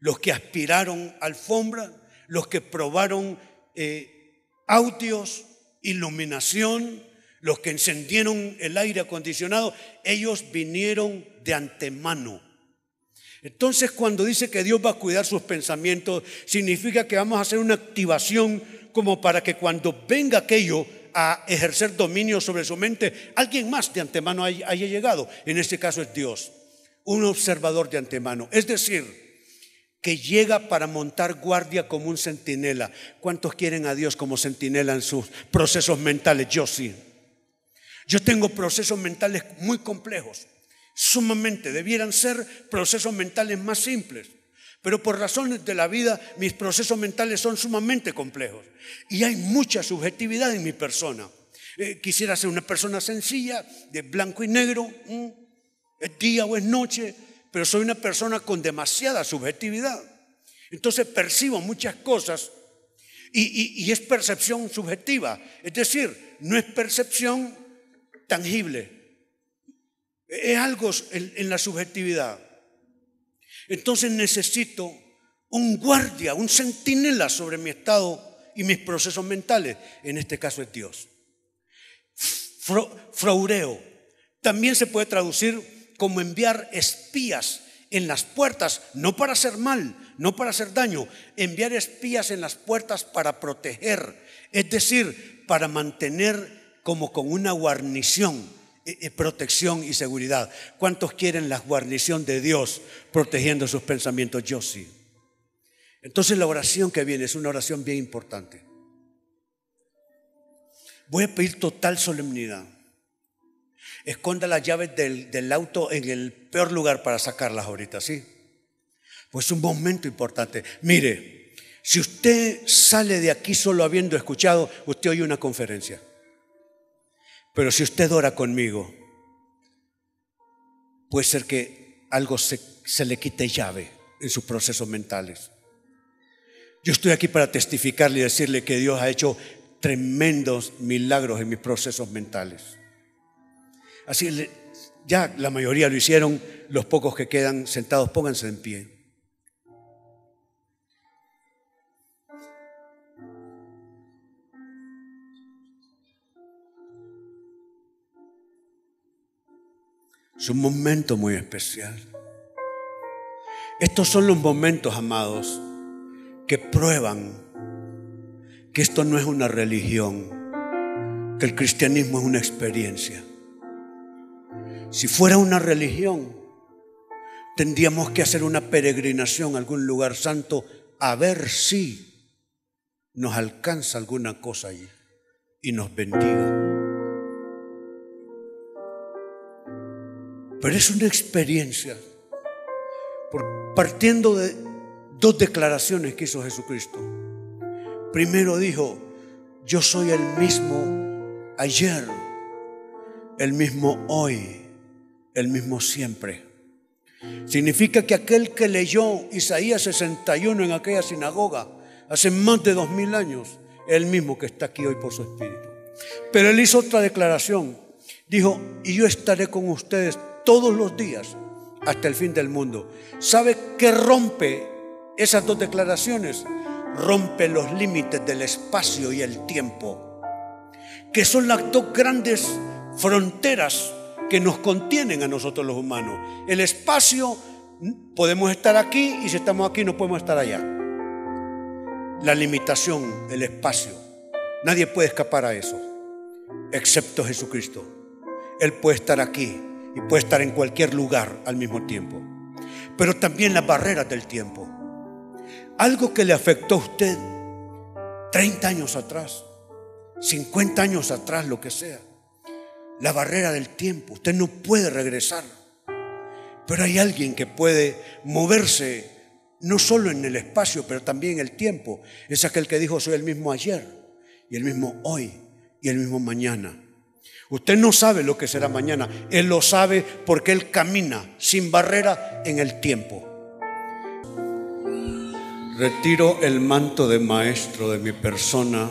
los que aspiraron alfombra, los que probaron eh, audios, iluminación, los que encendieron el aire acondicionado, ellos vinieron de antemano. Entonces cuando dice que Dios va a cuidar sus pensamientos, significa que vamos a hacer una activación como para que cuando venga aquello a ejercer dominio sobre su mente, alguien más de antemano haya llegado. En este caso es Dios, un observador de antemano. Es decir, que llega para montar guardia como un centinela. ¿Cuántos quieren a Dios como centinela en sus procesos mentales? Yo sí. Yo tengo procesos mentales muy complejos, sumamente. Debieran ser procesos mentales más simples. Pero por razones de la vida, mis procesos mentales son sumamente complejos. Y hay mucha subjetividad en mi persona. Eh, quisiera ser una persona sencilla, de blanco y negro, es día o es noche, pero soy una persona con demasiada subjetividad. Entonces percibo muchas cosas y, es percepción subjetiva. Es decir, no es percepción tangible. Es algo en la subjetividad. Entonces necesito un guardia, un centinela sobre mi estado y mis procesos mentales. En este caso es Dios. Fraureo. También se puede traducir como enviar espías en las puertas, no para hacer mal, no para hacer daño, enviar espías en las puertas para proteger, es decir, para mantener como con una guarnición, eh, eh, protección y seguridad. ¿Cuántos quieren la guarnición de Dios protegiendo sus pensamientos? Yo sí. Entonces la oración que viene es una oración bien importante. Voy a pedir total solemnidad esconda las llaves del, auto en el peor lugar para sacarlas ahorita, ¿sí? Pues un momento importante. Mire, si usted sale de aquí solo habiendo escuchado, usted oye una conferencia. Pero si usted ora conmigo, puede ser que algo se, se le quite llave en sus procesos mentales. Yo estoy aquí para testificarle y decirle que Dios ha hecho tremendos milagros en mis procesos mentales. Así ya la mayoría lo hicieron, los pocos que quedan sentados, pónganse en pie. Es un momento muy especial. Estos son los momentos, amados, que prueban que esto no es una religión, que el cristianismo es una experiencia. Si fuera una religión, tendríamos que hacer una peregrinación a algún lugar santo a ver si nos alcanza alguna cosa allí y nos bendiga. Pero es una experiencia, partiendo de dos declaraciones que hizo Jesucristo. Primero dijo, yo soy el mismo ayer, el mismo hoy, el mismo siempre. Significa que aquel que leyó Isaías 61 en aquella sinagoga hace más de dos mil años, el mismo que está aquí hoy por su espíritu. Pero él hizo otra declaración. Dijo, y yo estaré con ustedes todos los días hasta el fin del mundo. ¿Sabe qué rompe esas dos declaraciones? Rompe los límites del espacio y el tiempo, que son las dos grandes fronteras que nos contienen a nosotros los humanos. El espacio, podemos estar aquí y si estamos aquí no podemos estar allá. La limitación, el espacio. Nadie puede escapar a eso, excepto Jesucristo. Él puede estar aquí y puede estar en cualquier lugar al mismo tiempo. Pero también las barreras del tiempo. Algo que le afectó a usted 30 años atrás, 50 años atrás, lo que sea la barrera del tiempo. Usted no puede regresar. Pero hay alguien que puede moverse no solo en el espacio, pero también en el tiempo. Es aquel que dijo, soy el mismo ayer y el mismo hoy y el mismo mañana. Usted no sabe lo que será mañana. Él lo sabe porque Él camina sin barrera en el tiempo. Retiro el manto de maestro de mi persona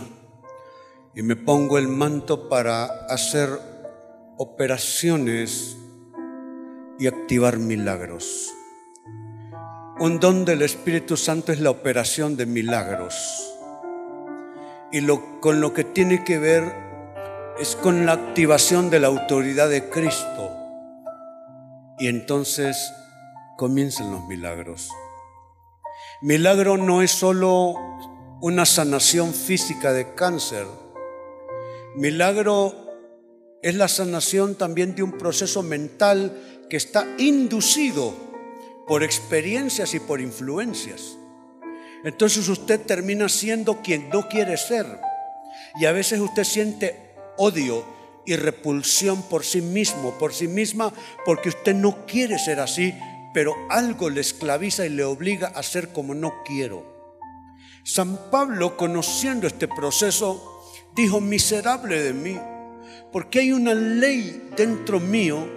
y me pongo el manto para hacer operaciones y activar milagros. Un don del Espíritu Santo es la operación de milagros. Y lo, con lo que tiene que ver es con la activación de la autoridad de Cristo. Y entonces comienzan los milagros. Milagro no es solo una sanación física de cáncer. Milagro es la sanación también de un proceso mental que está inducido por experiencias y por influencias. Entonces usted termina siendo quien no quiere ser. Y a veces usted siente odio y repulsión por sí mismo, por sí misma, porque usted no quiere ser así, pero algo le esclaviza y le obliga a ser como no quiero. San Pablo, conociendo este proceso, dijo, miserable de mí porque hay una ley dentro mío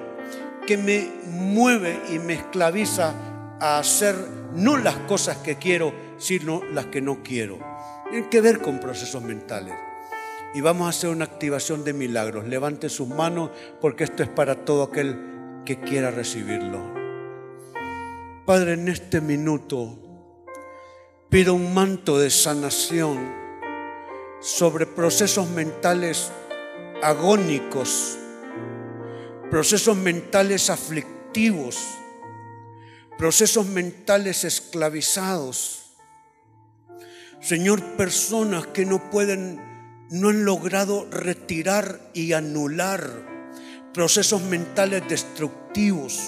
que me mueve y me esclaviza a hacer no las cosas que quiero, sino las que no quiero. Tiene que ver con procesos mentales. Y vamos a hacer una activación de milagros. Levante sus manos porque esto es para todo aquel que quiera recibirlo. Padre, en este minuto pido un manto de sanación sobre procesos mentales agónicos, procesos mentales aflictivos, procesos mentales esclavizados. Señor, personas que no pueden, no han logrado retirar y anular procesos mentales destructivos,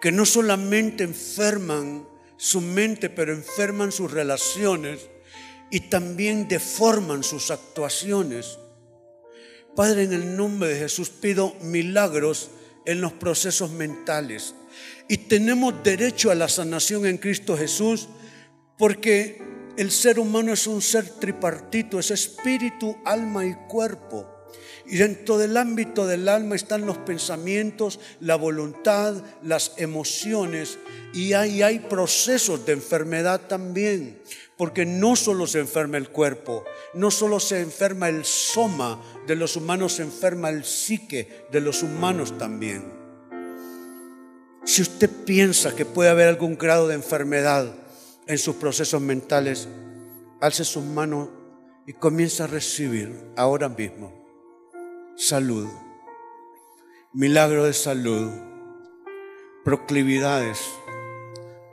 que no solamente enferman su mente, pero enferman sus relaciones y también deforman sus actuaciones Padre, en el nombre de Jesús pido milagros en los procesos mentales. Y tenemos derecho a la sanación en Cristo Jesús porque el ser humano es un ser tripartito, es espíritu, alma y cuerpo. Y dentro del ámbito del alma están los pensamientos, la voluntad, las emociones y ahí hay procesos de enfermedad también. Porque no solo se enferma el cuerpo, no solo se enferma el soma de los humanos, se enferma el psique de los humanos también. Si usted piensa que puede haber algún grado de enfermedad en sus procesos mentales, alce sus manos y comienza a recibir ahora mismo salud, milagro de salud, proclividades,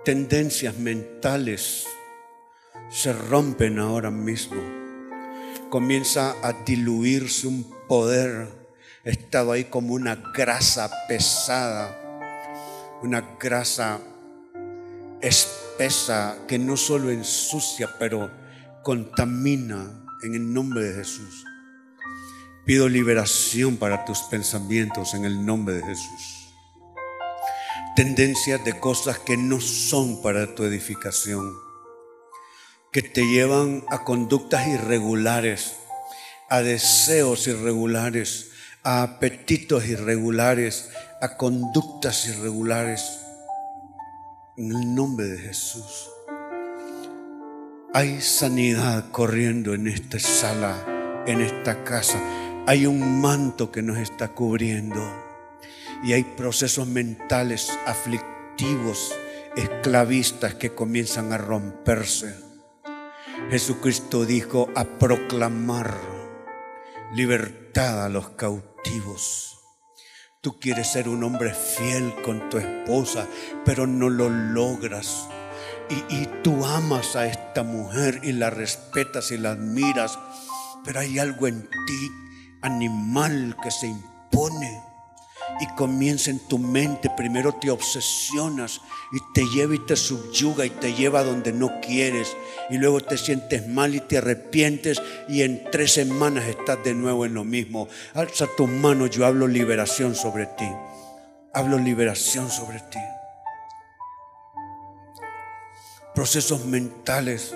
tendencias mentales se rompen ahora mismo. Comienza a diluirse un poder. Estaba ahí como una grasa pesada, una grasa espesa que no solo ensucia, pero contamina en el nombre de Jesús. Pido liberación para tus pensamientos en el nombre de Jesús. Tendencias de cosas que no son para tu edificación, que te llevan a conductas irregulares, a deseos irregulares, a apetitos irregulares, a conductas irregulares. En el nombre de Jesús. Hay sanidad corriendo en esta sala, en esta casa. Hay un manto que nos está cubriendo. Y hay procesos mentales aflictivos, esclavistas que comienzan a romperse. Jesucristo dijo a proclamar libertad a los cautivos. Tú quieres ser un hombre fiel con tu esposa, pero no lo logras. Y, tú amas a esta mujer y la respetas y la admiras, pero hay algo en ti, animal, que se impone y comienza en tu mente. Primero te obsesionas y te lleva y te subyuga y te lleva donde no quieres. Y luego te sientes mal y te arrepientes y en tres semanas estás de nuevo en lo mismo. Alza tus manos, yo hablo liberación sobre ti. Hablo liberación sobre ti. Procesos mentales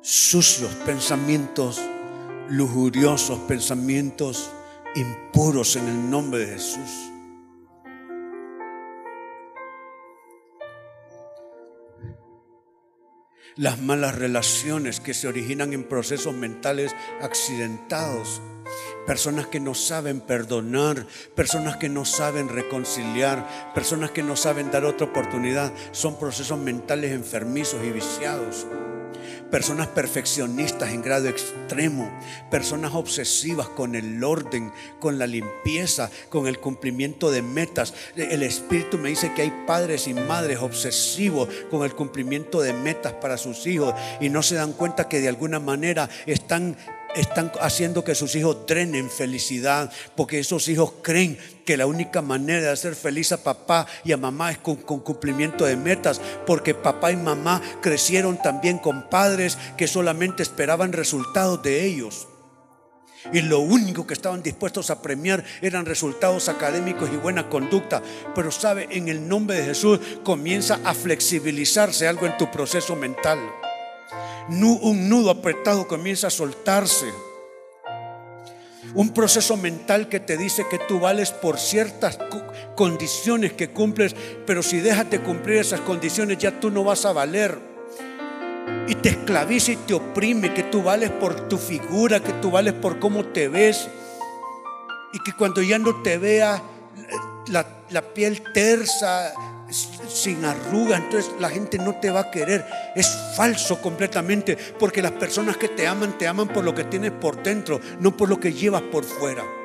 sucios, pensamientos lujuriosos, pensamientos impuros en el nombre de Jesús. Las malas relaciones que se originan en procesos mentales accidentados. Personas que no saben perdonar, personas que no saben reconciliar, personas que no saben dar otra oportunidad. Son procesos mentales enfermizos y viciados personas perfeccionistas en grado extremo, personas obsesivas con el orden, con la limpieza, con el cumplimiento de metas. El Espíritu me dice que hay padres y madres obsesivos con el cumplimiento de metas para sus hijos y no se dan cuenta que de alguna manera están están haciendo que sus hijos drenen felicidad, porque esos hijos creen que la única manera de hacer feliz a papá y a mamá es con, cumplimiento de metas, porque papá y mamá crecieron también con padres que solamente esperaban resultados de ellos. Y lo único que estaban dispuestos a premiar eran resultados académicos y buena conducta. Pero sabe, en el nombre de Jesús comienza a flexibilizarse algo en tu proceso mental un nudo apretado comienza a soltarse. Un proceso mental que te dice que tú vales por ciertas condiciones que cumples, pero si dejas de cumplir esas condiciones ya tú no vas a valer. Y te esclaviza y te oprime que tú vales por tu figura, que tú vales por cómo te ves. Y que cuando ya no te vea la, la piel tersa, sin arruga, entonces la gente no te va a querer. Es falso completamente, porque las personas que te aman, te aman por lo que tienes por dentro, no por lo que llevas por fuera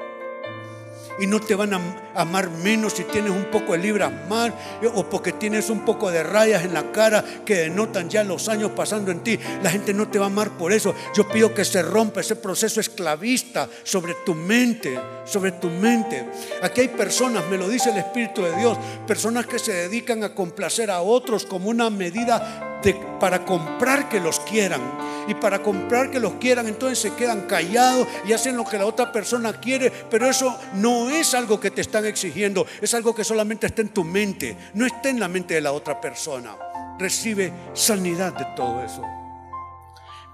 y no te van a amar menos si tienes un poco de libras más o porque tienes un poco de rayas en la cara que denotan ya los años pasando en ti. La gente no te va a amar por eso. Yo pido que se rompa ese proceso esclavista sobre tu mente, sobre tu mente. Aquí hay personas, me lo dice el Espíritu de Dios, personas que se dedican a complacer a otros como una medida para comprar que los quieran. Y para comprar que los quieran, entonces se quedan callados y hacen lo que la otra persona quiere. Pero eso no es algo que te están exigiendo, es algo que solamente está en tu mente, no está en la mente de la otra persona. Recibe sanidad de todo eso.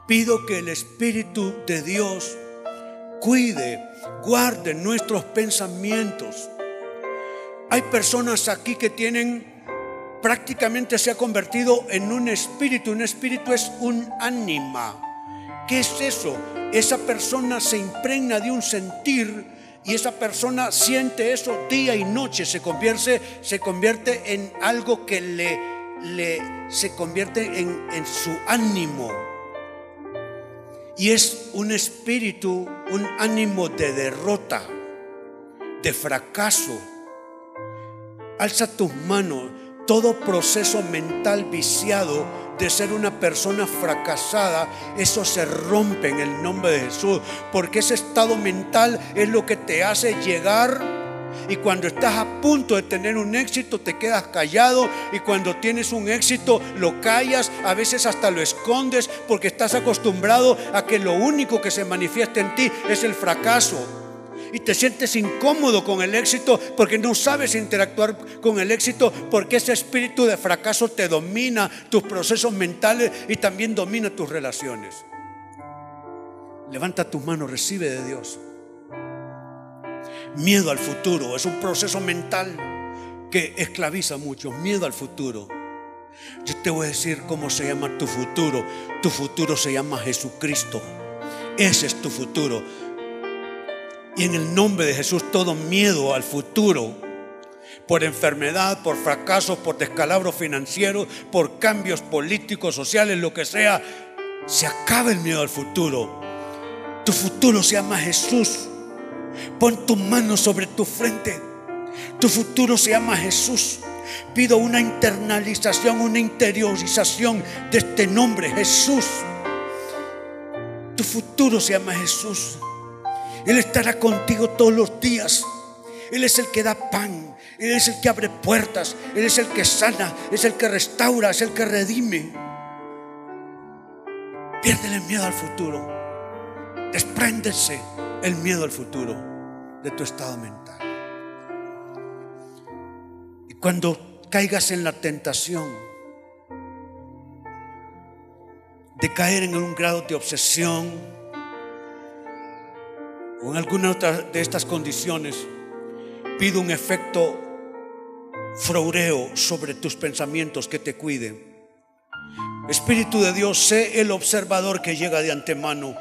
Pido que el Espíritu de Dios cuide, guarde nuestros pensamientos. Hay personas aquí que tienen prácticamente se ha convertido en un espíritu. Un espíritu es un ánima. ¿Qué es eso? Esa persona se impregna de un sentir y esa persona siente eso día y noche. Se convierte, se convierte en algo que le, le se convierte en, en su ánimo. Y es un espíritu, un ánimo de derrota, de fracaso. Alza tus manos todo proceso mental viciado de ser una persona fracasada, eso se rompe en el nombre de Jesús, porque ese estado mental es lo que te hace llegar Y cuando estás a punto de tener un éxito, te quedas callado. Y cuando tienes un éxito, lo callas. A veces hasta lo escondes porque estás acostumbrado a que lo único que se manifiesta en ti es el fracaso. Y te sientes incómodo con el éxito porque no sabes interactuar con el éxito porque ese espíritu de fracaso te domina tus procesos mentales y también domina tus relaciones. Levanta tus manos, recibe de Dios. Miedo al futuro es un proceso mental que esclaviza mucho. Miedo al futuro. Yo te voy a decir cómo se llama tu futuro. Tu futuro se llama Jesucristo. Ese es tu futuro. Y en el nombre de Jesús todo miedo al futuro, por enfermedad, por fracasos, por descalabros financieros, por cambios políticos, sociales, lo que sea, se acaba el miedo al futuro. Tu futuro se llama Jesús. Pon tu mano sobre tu frente. Tu futuro se llama Jesús. Pido una internalización, una interiorización de este nombre, Jesús. Tu futuro se llama Jesús. Él estará contigo todos los días. Él es el que da pan. Él es el que abre puertas. Él es el que sana. Es el que restaura. Es el que redime. Piérdele el miedo al futuro. Despréndese el miedo al futuro de tu estado mental. Y cuando caigas en la tentación de caer en un grado de obsesión en alguna otra de estas condiciones, pido un efecto fraureo sobre tus pensamientos que te cuiden. Espíritu de Dios, sé el observador que llega de antemano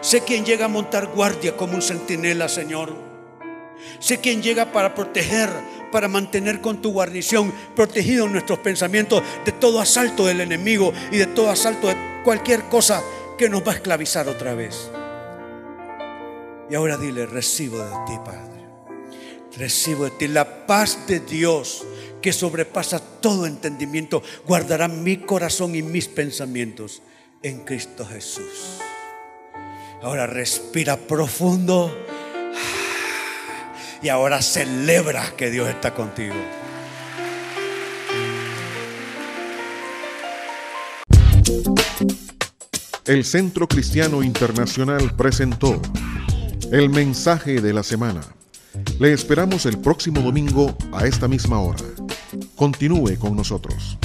Sé quien llega a montar guardia como un centinela, Señor. Sé quien llega para proteger, para mantener con tu guarnición protegidos nuestros pensamientos de todo asalto del enemigo y de todo asalto de cualquier cosa que nos va a esclavizar otra vez. Y ahora dile, recibo de ti, Padre. Recibo de ti la paz de Dios que sobrepasa todo entendimiento. Guardará mi corazón y mis pensamientos en Cristo Jesús. Ahora respira profundo. Y ahora celebra que Dios está contigo. El Centro Cristiano Internacional presentó el mensaje de la semana. Le esperamos el próximo domingo a esta misma hora. Continúe con nosotros.